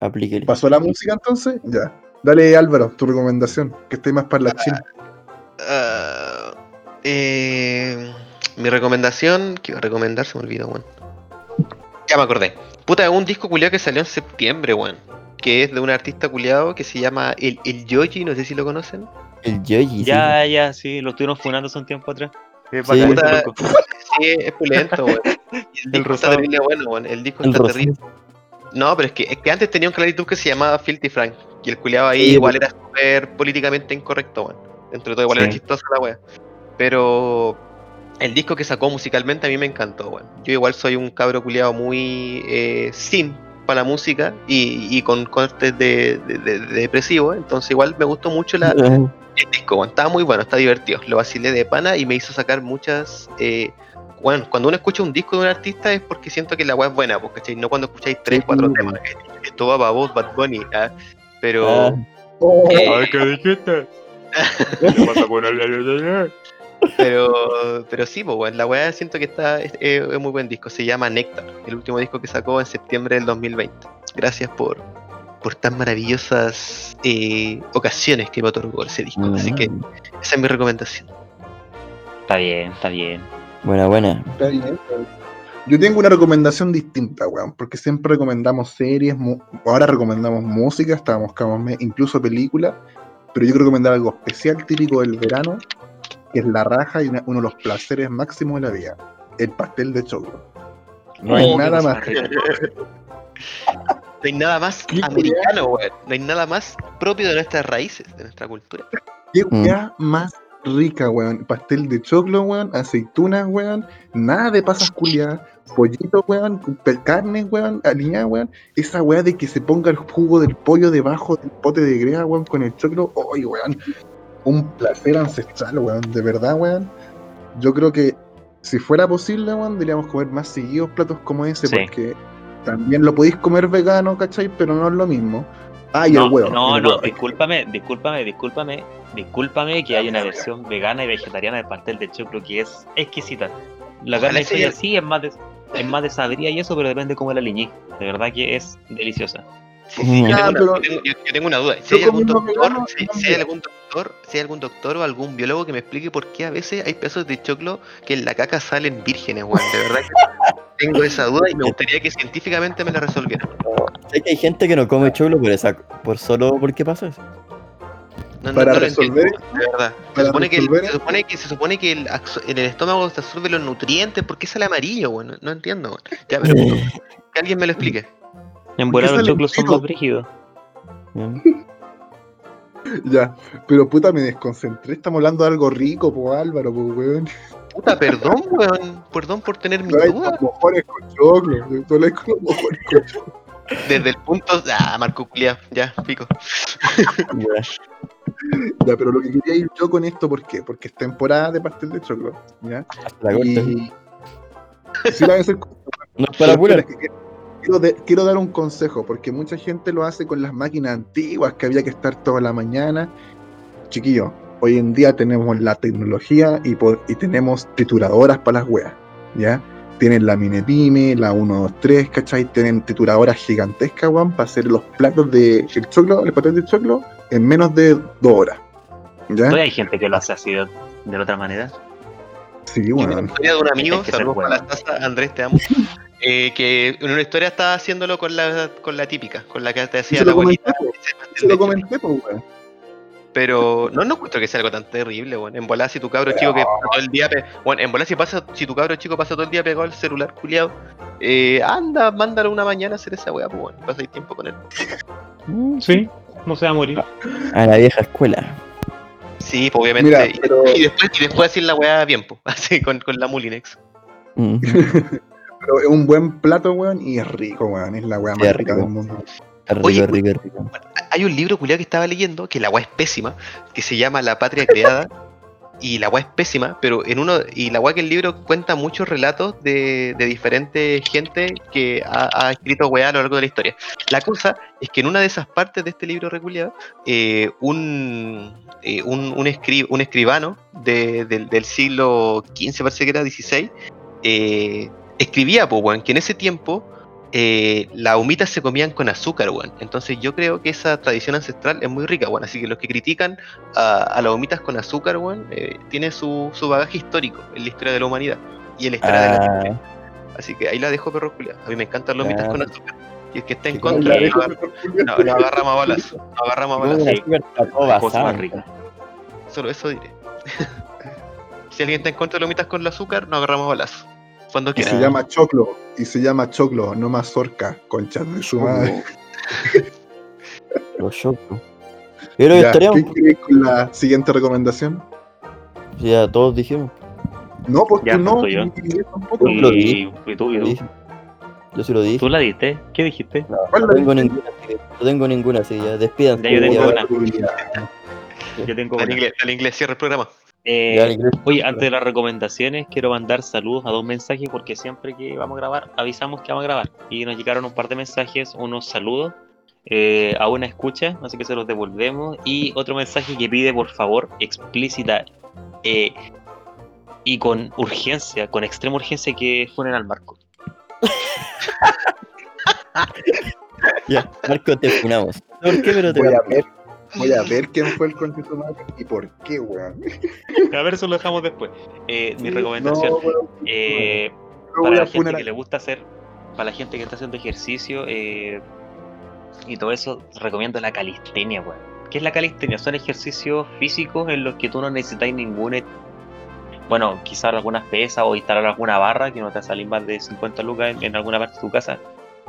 Aplíquele. ¿Pasó la música entonces? Ya. Dale, Álvaro, tu recomendación, que esté más para la china. Ah, eh, mi recomendación, que iba a recomendar, se me olvidó, weón. Ya me acordé. Puta, un disco culiado que salió en septiembre, weón. Que es de un artista culiado que se llama El, el Yoji, no sé si lo conocen. El Yoji. sí. Ya, ya, sí, lo estuvieron funando hace un tiempo atrás. Sí. loco. Sí, es pulento, weón. Y El disco está terrible bueno, weón. El disco El está rosado. terrible. No, pero es que, es que antes tenía un canal de YouTube que se llamaba Filthy Frank. Y el culiado ahí Sí, igual era súper políticamente incorrecto, weón. Dentro de todo igual era Sí. chistosa la wea. Pero el disco que sacó musicalmente a mí me encantó, weón. Yo igual soy un cabro culiado muy eh, sim para la música y, y con cortes de, de- de- de depresivo. Entonces igual me gustó mucho la, Eh, el disco. Estaba muy bueno, está divertido. Lo vacilé de pana y me hizo sacar muchas. Eh, bueno, cuando uno escucha un disco de un artista es porque siento que la weá es buena, ¿cachai? No cuando escucháis tres, cuatro temas. eh, Esto va para vos, Bad Bunny. ¿ah? Pero. Ah. eh, ¿qué dijiste? pero, pero sí, pues, la weá siento que está es, es- es muy buen disco. Se llama Nectar, el último disco que sacó en septiembre del 2020. Gracias por, por tan maravillosas eh, ocasiones que me otorgó ese disco. Así que esa es mi recomendación. Está bien, está bien. Buena, buena. Está bien. Yo tengo una recomendación distinta, weón, porque siempre recomendamos series, ahora recomendamos música, estábamos incluso películas, pero yo quiero recomendar algo especial, típico del verano, que es la raja y una- uno de los placeres máximos de la vida, el pastel de choclo. No hay Oh, nada más. No hay nada más ¿Qué americano, weón. No hay nada más propio de nuestras raíces, de nuestra cultura. Qué Mm. weá más rica, weón. Pastel de choclo, weón. Aceitunas, weón. Nada de pasas culiadas. Pollito, weón. Carne, weón. Aliñada, weón. Esa weá de que se ponga el jugo del pollo debajo del pote de greda, weón, con el choclo. ¡Ay, weón! Un placer ancestral, weón. De verdad, weón. Yo creo que si fuera posible, weón, deberíamos comer más seguidos platos como ese, Sí. porque también lo podéis comer vegano, ¿cachai? Pero no es lo mismo. Ah, y no, el huevo. no, el no, huevo. discúlpame, discúlpame, discúlpame, discúlpame que hay una versión vegana y vegetariana del pastel de choclo que es exquisita. La carne de soya sea- sí es más de, es más de sabría y eso, pero depende cómo la liñí. De verdad que es deliciosa. Sí, sí, yo, Ah, tengo, pero- yo tengo- yo- yo tengo una duda. Si hay, algún doctor, vegano, si, hay algún doctor, si hay algún doctor o algún biólogo que me explique por qué a veces hay pedazos de choclo que en la caca salen vírgenes, weón. De verdad que tengo esa duda y me gustaría que científicamente me la resolvieran. Sé que hay gente que no come choclo por esa, por solo porque pasa eso. No, no- Para no lo resolver entiendo, de verdad. Se supone, que el, se supone que se supone que el, en el estómago se absorbe los nutrientes, ¿por qué sale amarillo, weón? No, entiendo, weón. Ya, pero que alguien me lo explique. En qué volar los choclos son más brígidos. Ya, pero puta, me desconcentré. Estamos hablando de algo rico, po Álvaro, po weón. Puta, perdón, weón. Perdón por tener mi duda. con mojones con choclo. No hay con mojones con choclo. Desde el punto. Ah, Marco Culia, ya, pico. Ya. Pero lo que quería ir yo con esto, ¿por qué? Porque es temporada de pastel de choclo. ¿ya? La. Y. Sí, la voy a hacer con- No es para apurar. Quiero, de- quiero dar un consejo, porque mucha gente lo hace con las máquinas antiguas, que había que estar toda la mañana. Chiquillo, hoy en día tenemos la tecnología y, tenemos trituradoras para las weas, ¿ya? Tienen la Minepime, la 123, ¿cachai? Tienen trituradoras gigantescas, weón, para hacer los platos de el choclo, el pastel de choclo, en menos de dos horas, ¿ya? Todavía hay gente que lo hace así de, de la otra manera. Sí, Yo tengo weón. una historia de un amigo, saludos para la bueno. taza, Andrés, te amo. eh, que en una historia estaba haciéndolo con la, con la típica, con la que te hacía la abuelita. se lo comenté, pues, weón. Pero no, no encuentro que sea algo tan terrible, bueno. En volar si tu cabro chico que pasa todo el día, bueno, en volar si pasa, si tu cabro chico pasa todo el día pegado al celular culiado, eh, anda, mándalo una mañana a hacer esa weá, pues bueno, pasáis tiempo con él. Sí, no se va a morir. A la vieja escuela. Sí, pues obviamente. Mira, y, pero- y después, y después hacer la weá bien, pues, así con, con la Mulinex. Mm. Pero es un buen plato, weón, y es rico, weón. Es la weá más rica del mundo. Oye. Hay un libro culiado que estaba leyendo, que la weá es pésima, que se llama La Patria Creada. Y la weá es pésima, pero en uno. Y la weá que el libro cuenta muchos relatos de, de diferente gente que ha, ha escrito weá a lo largo de la historia. La cosa es que en una de esas partes de este libro reculiado, eh, un, eh, un, un, escri- un escribano de- del- del siglo XV, parece que era XVI, eh, escribía, pues, weón, que en ese tiempo eh, las humitas se comían con azúcar, weón. Entonces yo creo que esa tradición ancestral es muy rica, weón. Así que los que critican a, a las humitas con azúcar, weón, eh, tiene su, su bagaje histórico en la historia de la humanidad y en la historia de la Ah, ciencia. Así que ahí la dejo, perro culiado. A mí me encantan las humitas con azúcar. Y el que está en Sí, contra, no, no, no agarramos a balas. No agarramos a balas. cosas basado. más ricas. Solo eso diré. si alguien está en contra de las humitas con el azúcar, no agarramos a balas. Cuando Y quiera. se llama choclo. Y se llama choclo, no mazorca, conchas de su madre. Los choclos. Yo creo que Ya, estaríamos. ¿Qué queréis con la siguiente recomendación? Ya todos dijimos. No, pues Ya, tú no. falto yo. y yo tampoco. Yo lo Y, dije. y tú, y tú. Yo sí lo dije. ¿Tú la diste? ¿Qué dijiste? No, ¿Cuál no la tengo ninguna, así que- no tengo ninguna, así ya despídanse. Ya, yo tengo Ya, una. Yo tengo Al una. inglés, al inglés, cierra el programa. Eh. Oye, antes de las recomendaciones, quiero mandar saludos a dos mensajes porque siempre que vamos a grabar, avisamos que vamos a grabar. Y nos llegaron un par de mensajes, unos saludos eh, a una escucha, así que se los devolvemos. Y otro mensaje que pide, por favor, explícita eh, y con urgencia, con extrema urgencia, que funen al Marco. Ya, Marco, te funamos. ¿Por qué? Pero te Voy a ver. Voy a ver quién fue el conchito y por qué, weón. A ver, eso lo dejamos después. Eh, mi recomendación. No, eh, no para la gente que le gusta hacer, para la gente que está haciendo ejercicio eh, y todo eso, recomiendo la calistenia, weón. ¿Qué es la calistenia? Son ejercicios físicos en los que tú no necesitas ningún. e- Bueno, quizás algunas pesas o instalar alguna barra que no te salir más de 50 lucas en, en alguna parte de tu casa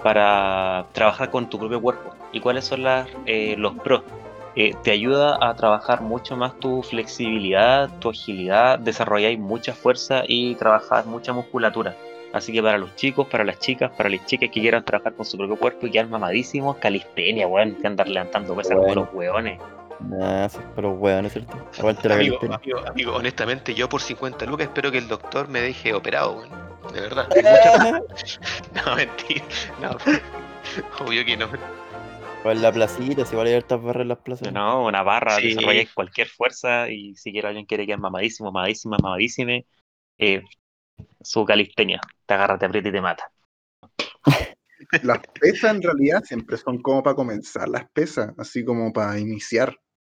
para trabajar con tu propio cuerpo. ¿Y cuáles son las, eh, los pros? Eh, te ayuda a trabajar mucho más tu flexibilidad, tu agilidad, desarrolláis mucha fuerza y trabajar mucha musculatura. Así que para los chicos, para las chicas, para las chicas que quieran trabajar con su propio cuerpo y quedar mamadísimos, calistenia, weón, que andar levantando pesas como Bueno. los weones. Nah, pero weón, ¿no es cierto? Aguante la Amigo, amigo, amigo, honestamente, yo por 50 lucas espero que el doctor me deje operado, weón. De verdad. Hay mucha- No, mentira. No, obvio que no. O en la placita, si vale hartas barras en las plazas. No, una barra, Sí. desarrolláis cualquier fuerza y si quiere alguien quiere quedar mamadísimo, mamadísima, mamadísime, eh, su calistenia, te agarra, te aprieta y te mata. Las pesas en realidad siempre son como para comenzar las pesas, así como para iniciar.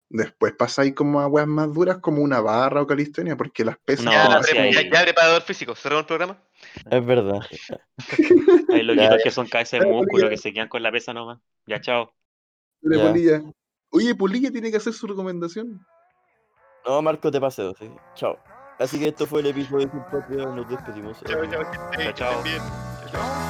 Después pasáis como a weas más duras como una barra o calistenia, porque las pesas No, ya, sí, hay- ya, ya, preparador físico, cerramos el programa. Es verdad. Hay loquitos que son cabezas de músculo que se quedan con la pesa nomás. Ya, chao. De Ya. Polilla. Oye, Polilla tiene que hacer su recomendación. No, Marco, te paseo, sí. Chao. Así que esto fue el episodio de Sin Patria, nos despedimos. Chao, chao, gente, Chao, chao. que estén bien. Chao, chao.